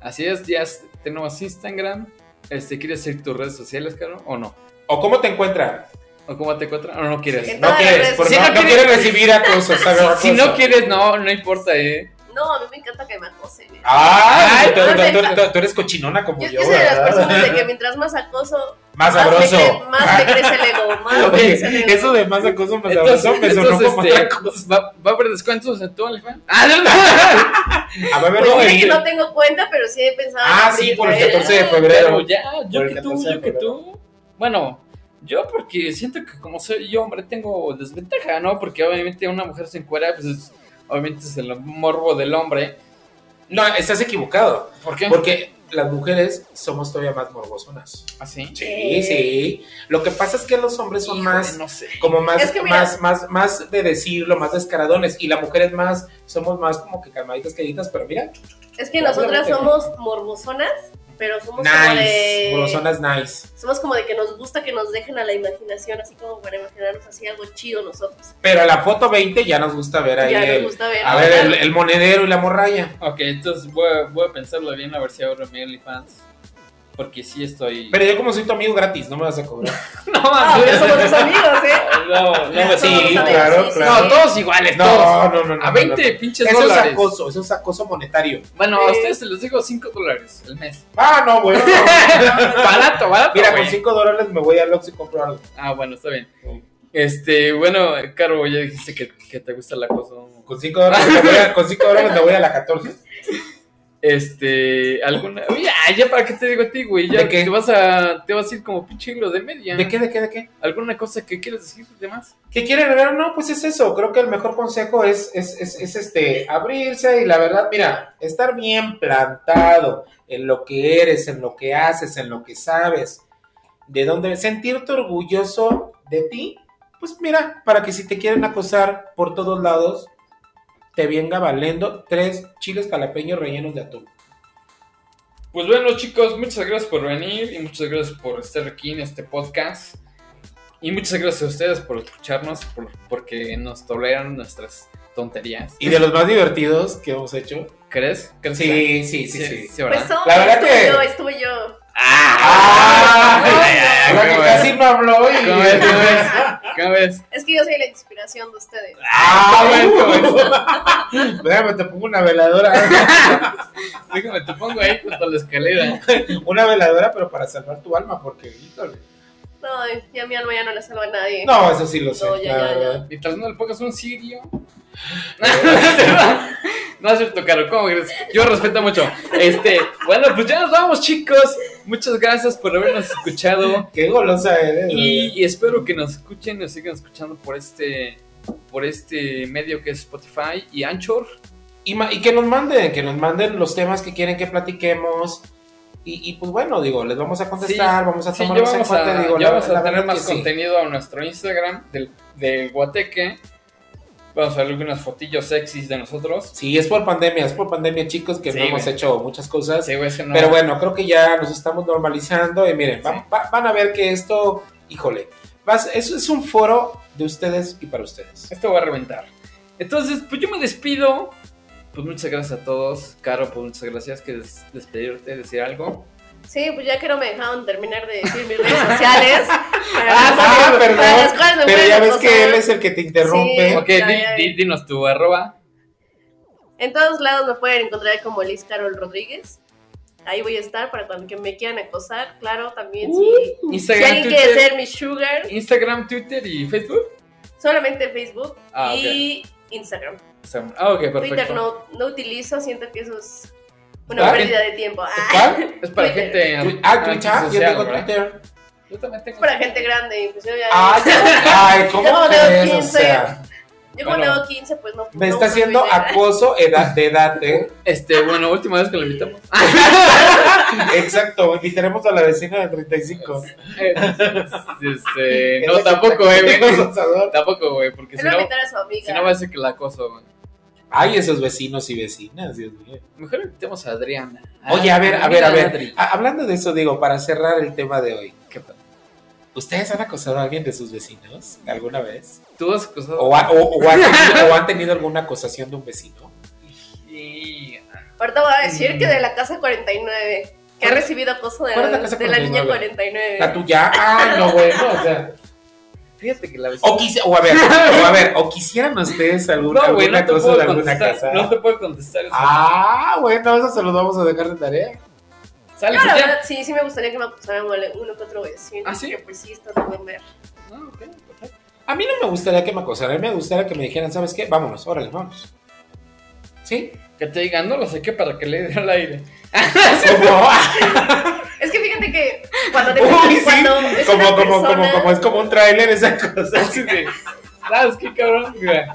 Speaker 1: Así es, ya tenemos Instagram. Este, ¿Quieres seguir tus redes sociales, Caro? ¿O no?
Speaker 2: o cómo te encuentran.
Speaker 1: ¿O cómo te encuentran? ¿O no quieres?
Speaker 2: No quieres, por-
Speaker 1: Si
Speaker 2: no,
Speaker 1: no
Speaker 2: no
Speaker 1: quieres-
Speaker 2: quieres recibir acoso, ¿sabes?
Speaker 1: Si no quieres, no, no importa, ¿eh?
Speaker 3: No, a mí me encanta que me acosen.
Speaker 2: Ay, tú, tú-
Speaker 3: perfecto.
Speaker 2: tú- tú- tú eres cochinona como
Speaker 3: Yo,
Speaker 2: yo,
Speaker 3: soy de las personas de que mientras más acoso,
Speaker 2: Más sabroso.
Speaker 3: más me crece el ego. Más me
Speaker 2: Oye,
Speaker 3: crece el ego.
Speaker 2: eso de más acoso más
Speaker 1: Entonces,
Speaker 2: sabroso me sonó
Speaker 1: entonces,
Speaker 2: como
Speaker 1: este,
Speaker 2: otra cosa.
Speaker 1: ¿va, va a haber descuentos en tu OnlyFans? ¡Ah, no, no!
Speaker 2: A ver,
Speaker 3: Pues
Speaker 2: no, ir.
Speaker 3: no tengo cuenta, pero sí he pensado. en
Speaker 2: Ah, sí, por el
Speaker 3: ¿eh?
Speaker 2: 14 de
Speaker 1: Pero
Speaker 2: febrero.
Speaker 1: ya, yo
Speaker 2: el
Speaker 1: que tú,
Speaker 2: 14 de
Speaker 1: yo que tú. Bueno, yo porque siento que como soy yo hombre tengo desventaja, ¿no? Porque obviamente una mujer se encuera, pues es- obviamente es el morbo del hombre.
Speaker 2: No, estás equivocado.
Speaker 1: ¿Por qué?
Speaker 2: Porque las mujeres somos todavía más morbosonas.
Speaker 1: ¿Así?
Speaker 2: Sí,
Speaker 3: Eh.
Speaker 2: sí. Lo que pasa es que los hombres son
Speaker 1: Híjole,
Speaker 2: más,
Speaker 1: No sé.
Speaker 2: como más,
Speaker 3: Es que mira-
Speaker 2: más, más, más de decirlo, más descaradones. Y la mujer es más, somos más como que calmaditas, queridas, pero mira,
Speaker 3: Es que nosotras somos morbosonas, pero somos como
Speaker 2: nice.
Speaker 3: de.
Speaker 2: Morbosonas nice.
Speaker 3: Somos como de que nos gusta que nos dejen a la imaginación, así como para imaginarnos así algo chido nosotros.
Speaker 2: Pero a la foto 20 ya nos gusta ver ahí
Speaker 3: ya
Speaker 2: el,
Speaker 3: nos gusta ver.
Speaker 2: a ver el, el monedero y la morralla.
Speaker 1: Ok, entonces voy a, voy a pensarlo bien a ver si abro mi OnlyFans. Porque sí estoy.
Speaker 2: Pero yo como soy tu amigo gratis, no me vas a cobrar.
Speaker 1: no,
Speaker 3: Ah,
Speaker 1: mames.
Speaker 3: ya somos tus amigos, ¿eh?
Speaker 1: No, no,
Speaker 3: Somos
Speaker 2: Sí, claro, claro.
Speaker 1: No, todos iguales,
Speaker 2: No,
Speaker 1: todos.
Speaker 2: no, no, no.
Speaker 1: A
Speaker 2: no,
Speaker 1: 20
Speaker 2: no.
Speaker 1: pinches
Speaker 2: Eso es
Speaker 1: dólares.
Speaker 2: acoso, eso es acoso monetario.
Speaker 1: Bueno,
Speaker 3: Sí.
Speaker 1: a ustedes se los digo 5 dólares el mes.
Speaker 2: Ah, no, bueno.
Speaker 1: barato, barato.
Speaker 2: Mira,
Speaker 1: güey.
Speaker 2: con 5 dólares me voy al Oxxo y compro algo.
Speaker 1: Ah, bueno, está bien. Este, bueno, Caro, ya dijiste que, que te gusta el acoso.
Speaker 2: Con 5 dólares, me voy a- con cinco dólares me voy a la 14.
Speaker 1: Este, alguna. Oye, ya para qué te digo a ti, güey. Ya
Speaker 2: ¿De qué?
Speaker 1: te vas a. Te vas a ir como pinche hilo de media.
Speaker 2: ¿De qué, de qué, de qué?
Speaker 1: ¿Alguna cosa que quieras decir de más?
Speaker 2: ¿Qué quiere agregar? No, pues es eso. Creo que el mejor consejo es, es, es, es, este, abrirse y la verdad, mira, estar bien plantado en lo que eres, en lo que haces, en lo que sabes, de dónde sentirte orgulloso de ti. Pues mira, para que si te quieren acosar por todos lados, te venga valiendo tres chiles jalapeños rellenos de atún.
Speaker 1: Pues bueno, chicos, muchas gracias por venir y muchas gracias por estar aquí en este podcast. Y muchas gracias a ustedes por escucharnos, por, porque nos toleran nuestras tonterías.
Speaker 2: Y de los más divertidos que hemos hecho.
Speaker 1: ¿Crees? ¿Crees
Speaker 2: Sí,
Speaker 1: que-
Speaker 2: sí, sí, sí.
Speaker 1: sí, ¿verdad?
Speaker 3: Pues no,
Speaker 2: La verdad
Speaker 3: estuve
Speaker 2: que-
Speaker 3: yo, estuve yo.
Speaker 2: ¡Ah!
Speaker 1: Ay, ay, ay,
Speaker 2: La que
Speaker 1: ¿cómo
Speaker 2: casi no habló y...
Speaker 1: ¿Cómo ves? ¿Cómo ves? ¿Cómo ves?
Speaker 3: Es que yo soy la inspiración de ustedes.
Speaker 2: ¡Ah,
Speaker 1: ¿Cómo
Speaker 2: bueno! Déjame, te pongo una veladora.
Speaker 1: Déjame, te pongo ahí junto a la escalera.
Speaker 2: Una veladora, pero para salvar tu alma, porque, híjole.
Speaker 3: No, ya mi alma ya no le salva a nadie.
Speaker 2: No, eso sí lo sé.
Speaker 3: No, ya,
Speaker 2: la
Speaker 3: ya,
Speaker 2: verdad.
Speaker 1: Mientras no le pongas un sirio. No es cierto, Caro, ¿cómo crees? Yo respeto mucho. Este, bueno, pues ya nos vamos, chicos. Muchas gracias por habernos escuchado.
Speaker 2: Qué golosa eres.
Speaker 1: Y espero que nos escuchen, nos sigan escuchando por este, por este medio que es Spotify y Anchor.
Speaker 2: Y, y que nos manden, que nos manden los temas que quieren que platiquemos. Y, y, pues bueno, digo, les vamos a contestar, vamos a
Speaker 1: Sí, ya
Speaker 2: tomarlos en cuenta.
Speaker 1: a,
Speaker 2: digo,
Speaker 1: ya
Speaker 2: la-
Speaker 1: vamos a
Speaker 2: la
Speaker 1: tener más
Speaker 2: que sí.
Speaker 1: contenido a nuestro Instagram del, de Guateque. Vamos a ver algunas fotillos sexys de nosotros.
Speaker 2: Sí, es por pandemia, es por pandemia, chicos, que
Speaker 1: Sí,
Speaker 2: no hemos hecho muchas cosas.
Speaker 1: Sí, güey, es que no-
Speaker 2: Pero bueno, creo que ya nos estamos normalizando y miren, va- va- van a ver que esto, híjole, vas- eso es un foro de ustedes y para ustedes.
Speaker 1: Esto va a reventar. Entonces, pues yo me despido. Pues muchas gracias a todos. Caro, pues muchas gracias. ¿Quieres despedirte, decir algo?
Speaker 3: Sí, pues ya que no me dejaron terminar de decir mis redes sociales.
Speaker 2: Ah,
Speaker 3: para
Speaker 2: perdón, Pero ya ves que él es el que te interrumpe.
Speaker 3: Sí.
Speaker 1: Ok,
Speaker 3: ya,
Speaker 1: di-
Speaker 3: ya,
Speaker 1: di- dinos tu arroba.
Speaker 3: En todos lados me pueden encontrar como Liz Carol Rodríguez. Ahí voy a estar para cuando que me quieran acosar. Claro, también si, si
Speaker 1: Instagram,
Speaker 3: alguien quiere
Speaker 1: Twitter,
Speaker 3: ser mi sugar,
Speaker 1: Instagram, Twitter y Facebook.
Speaker 3: solamente Facebook
Speaker 1: Ah,
Speaker 3: y Instagram.
Speaker 1: Instagram. Ah, ok, perfecto.
Speaker 3: Twitter no, no utilizo, siento que eso es una
Speaker 1: Ah,
Speaker 3: pérdida de tiempo. Ah.
Speaker 1: Es para
Speaker 3: Twitter.
Speaker 1: gente.
Speaker 2: Ah, Twitter, yo
Speaker 1: antisocial,
Speaker 2: tengo
Speaker 1: ¿verdad?
Speaker 2: Twitter.
Speaker 1: Yo también tengo.
Speaker 3: es para gente grande. Pues yo ya.
Speaker 2: Ay, ay, ¿cómo
Speaker 3: Yo
Speaker 2: crees? O
Speaker 3: 15.
Speaker 2: sea,
Speaker 3: yo como
Speaker 1: bueno.
Speaker 3: tengo 15, pues no.
Speaker 2: me
Speaker 3: no
Speaker 2: está haciendo acoso edad, de edad, ¿eh?
Speaker 1: Este, bueno, última vez que lo invitamos.
Speaker 2: Exacto, invitaremos a la vecina de 35.
Speaker 1: este,
Speaker 2: Es
Speaker 1: no, tampoco,
Speaker 2: que
Speaker 1: güey. Tampoco, güey, porque si
Speaker 3: va a
Speaker 1: no,
Speaker 3: a su amiga.
Speaker 1: si no va a ser que la acoso, güey.
Speaker 2: Ay, esos vecinos y vecinas, Dios mío.
Speaker 1: Mejor invitemos a Adriana.
Speaker 2: Oye, a ver, a ver, a ver. A- hablando de eso, digo, para cerrar el tema de hoy. ¿Ustedes han acosado a alguien de sus vecinos alguna vez?
Speaker 1: ¿Tú has acusado?
Speaker 2: ¿O, ha- o- o han, tenido, o han tenido alguna acusación de un vecino?
Speaker 1: Sí.
Speaker 3: Ahorita voy a decir que de la casa 49. Que ha
Speaker 2: ¿Cuál-
Speaker 3: recibido acoso de,
Speaker 2: la
Speaker 3: la,
Speaker 2: casa
Speaker 3: de la niña
Speaker 2: 49?
Speaker 3: 49.
Speaker 2: ¿La tuya? Ah, no, bueno, o sea.
Speaker 1: Fíjate que la vecina.
Speaker 2: O, quisi- o a ver, o a ver, o quisieran ustedes algún,
Speaker 1: No, güey,
Speaker 2: alguna
Speaker 1: no te
Speaker 2: cosa de alguna casa.
Speaker 1: No te puedo contestar eso.
Speaker 2: Ah, bueno, eso se lo vamos a dejar de tarea.
Speaker 1: Sale,
Speaker 3: Yo, la verdad, sí, sí me gustaría que me acusaran uno que otro vecino.
Speaker 1: ¿Ah, sí?
Speaker 3: Que pues sí, está de buen ver.
Speaker 1: Ah, ok, perfecto.
Speaker 2: A mí no me gustaría que me acosaran, a mí me gustaría que me dijeran, ¿sabes qué? Vámonos, órale, vamos. ¿Sí?
Speaker 1: Que te digan, no lo sé qué para que le dé al aire.
Speaker 3: Es que fíjate que cuando te
Speaker 2: Uy, sí,
Speaker 3: cuando es
Speaker 2: como,
Speaker 3: una
Speaker 2: como, como,
Speaker 3: persona-
Speaker 2: como es como un tráiler esa cosa.
Speaker 1: Así de, ¿sabes qué, cabrón? Mira,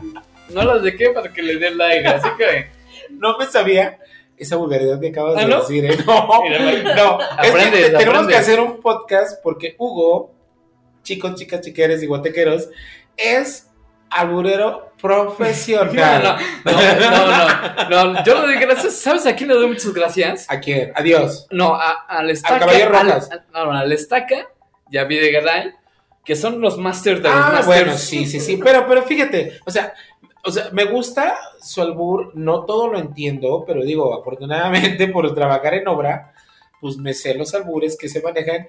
Speaker 1: no las de qué para que le dé el aire. Así que,
Speaker 2: No me sabía esa vulgaridad que acabas
Speaker 1: ¿Ah,
Speaker 2: de
Speaker 1: no?
Speaker 2: decir, ¿eh? No,
Speaker 1: Mira,
Speaker 2: no. Es que
Speaker 1: Aprendes,
Speaker 2: te- tenemos que hacer un podcast porque Hugo, chicos, chicas, chiqueres y guatequeros, es alburero profesional.
Speaker 1: No, no, no, yo le doy gracias, ¿sabes a quién le doy muchas gracias?
Speaker 2: ¿A quién? Adiós.
Speaker 1: No, a, al Estaca.
Speaker 2: Caballo
Speaker 1: al-
Speaker 2: Rojas.
Speaker 1: al- no, al Estaca y a Videgaray, que son los masters de los
Speaker 2: Ah, bueno, sí, sí, sí. Pero, pero fíjate, o sea, o sea, me gusta su albur, no todo lo entiendo, pero digo, afortunadamente por trabajar en obra, pues me sé los albures que se manejan.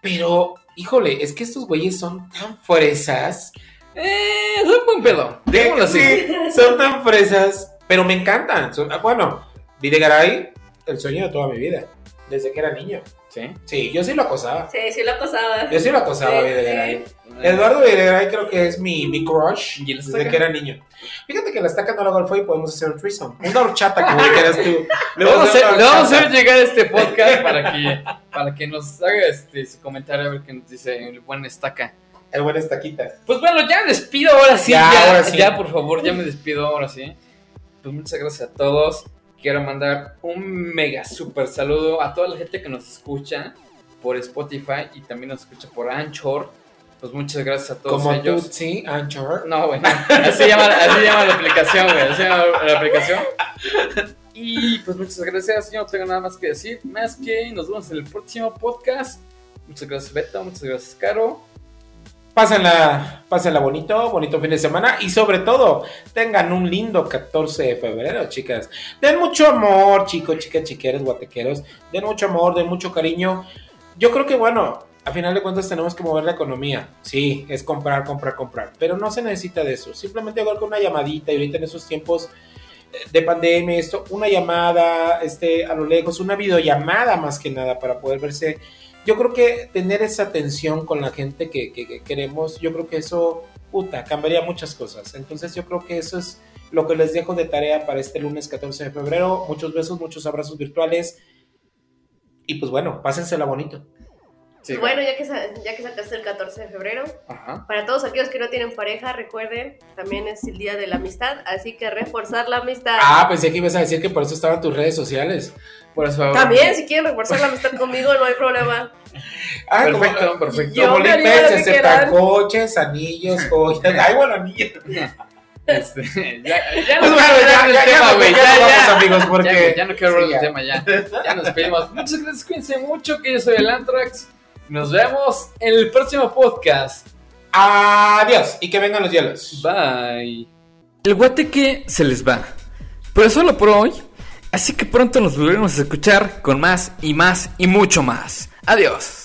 Speaker 2: Pero, híjole, es que estos güeyes son tan fresas.
Speaker 1: Eh, es un buen pedo. Digámoslo así.
Speaker 2: Sí, son tan fresas, pero me encantan. Son- ah, bueno, Videgaray, el sueño de toda mi vida, desde que era niño.
Speaker 1: Sí.
Speaker 2: Sí, yo sí lo acosaba.
Speaker 3: Sí, sí lo acosaba.
Speaker 2: Yo sí lo acosaba
Speaker 3: Sí,
Speaker 2: Videgaray. Eduardo Videgaray creo que es mi, mi crush
Speaker 1: ¿Y
Speaker 2: desde
Speaker 1: Estaca?
Speaker 2: que era niño. Fíjate que la estaca no la golfo y podemos hacer un threesome. Una horchata, como dijeras tú.
Speaker 1: Le vamos, a hacer, vamos a llegar este podcast para que, para que nos haga este, su comentario a ver qué nos dice el buen Estaca.
Speaker 2: El buen estaquita.
Speaker 1: Pues bueno, ya me despido ahora sí.
Speaker 2: Ya,
Speaker 1: Ya,
Speaker 2: ahora sí.
Speaker 1: ya, por favor, ya me despido ahora sí. Pues muchas gracias a todos. Quiero mandar un mega super saludo a toda la gente que nos escucha por Spotify y también nos escucha por Anchor. Pues muchas gracias a todos
Speaker 2: Como
Speaker 1: ellos.
Speaker 2: tú, sí, Anchor.
Speaker 1: No, bueno, así llama, así llama la aplicación, güey. Así llama la aplicación. Y pues muchas gracias. Yo no tengo nada más que decir. Más que nos vemos en el próximo podcast. Muchas gracias, Beto. Muchas gracias, Caro.
Speaker 2: Pásenla, pásenla bonito, bonito fin de semana y sobre todo tengan un lindo 14 de febrero, chicas. Den mucho amor, chicos, chicas, chiqueros, guatequeros. Den mucho amor, den mucho cariño. Yo creo que bueno, a final de cuentas tenemos que mover la economía. Sí, es comprar, comprar, comprar. Pero no se necesita de eso. Simplemente igual con una llamadita y ahorita en esos tiempos eh, de pandemia, esto, una llamada este, a lo lejos, una videollamada más que nada para poder verse yo creo que tener esa atención con la gente que, que- que queremos, yo creo que eso, puta, cambiaría muchas cosas. Entonces yo creo que eso es lo que les dejo de tarea para este lunes 14 de febrero. Muchos besos, muchos abrazos virtuales. Y pues bueno, pásensela bonito.
Speaker 1: Sí,
Speaker 3: Bueno, ya que, ya que sacaste el 14 de febrero,
Speaker 1: Ajá.
Speaker 3: para todos aquellos que no tienen pareja, recuerden, también es el día de la amistad, así que reforzar la amistad.
Speaker 2: Ah, pensé que ibas a decir que por eso estaban tus redes sociales.
Speaker 1: Por eso.
Speaker 3: También, si quieren reforzar la amistad conmigo, no hay problema.
Speaker 2: Ah,
Speaker 1: Perfecto,
Speaker 2: como,
Speaker 1: perfecto.
Speaker 3: Yo
Speaker 2: como se aceptan coches, anillos, joyas. Ay, bueno, anillos.
Speaker 1: Este, ya, ya
Speaker 2: Pues
Speaker 1: no
Speaker 2: bueno,
Speaker 1: quiero
Speaker 2: ya, ya,
Speaker 1: tema,
Speaker 2: ya,
Speaker 1: güey.
Speaker 2: ya
Speaker 1: Ya,
Speaker 2: nos vamos,
Speaker 1: ya.
Speaker 2: amigos, porque...
Speaker 1: ya no quiero hablar
Speaker 2: Sí,
Speaker 1: del tema, ya. Ya nos despedimos. Muchas gracias, cuídense mucho, que yo soy el Antrax. Nos vemos en el próximo podcast.
Speaker 2: Adiós y que vengan los hielos.
Speaker 1: Bye. El guateque se les va. Pero solo por hoy. Así que pronto nos volveremos a escuchar con más y más y mucho más. Adiós.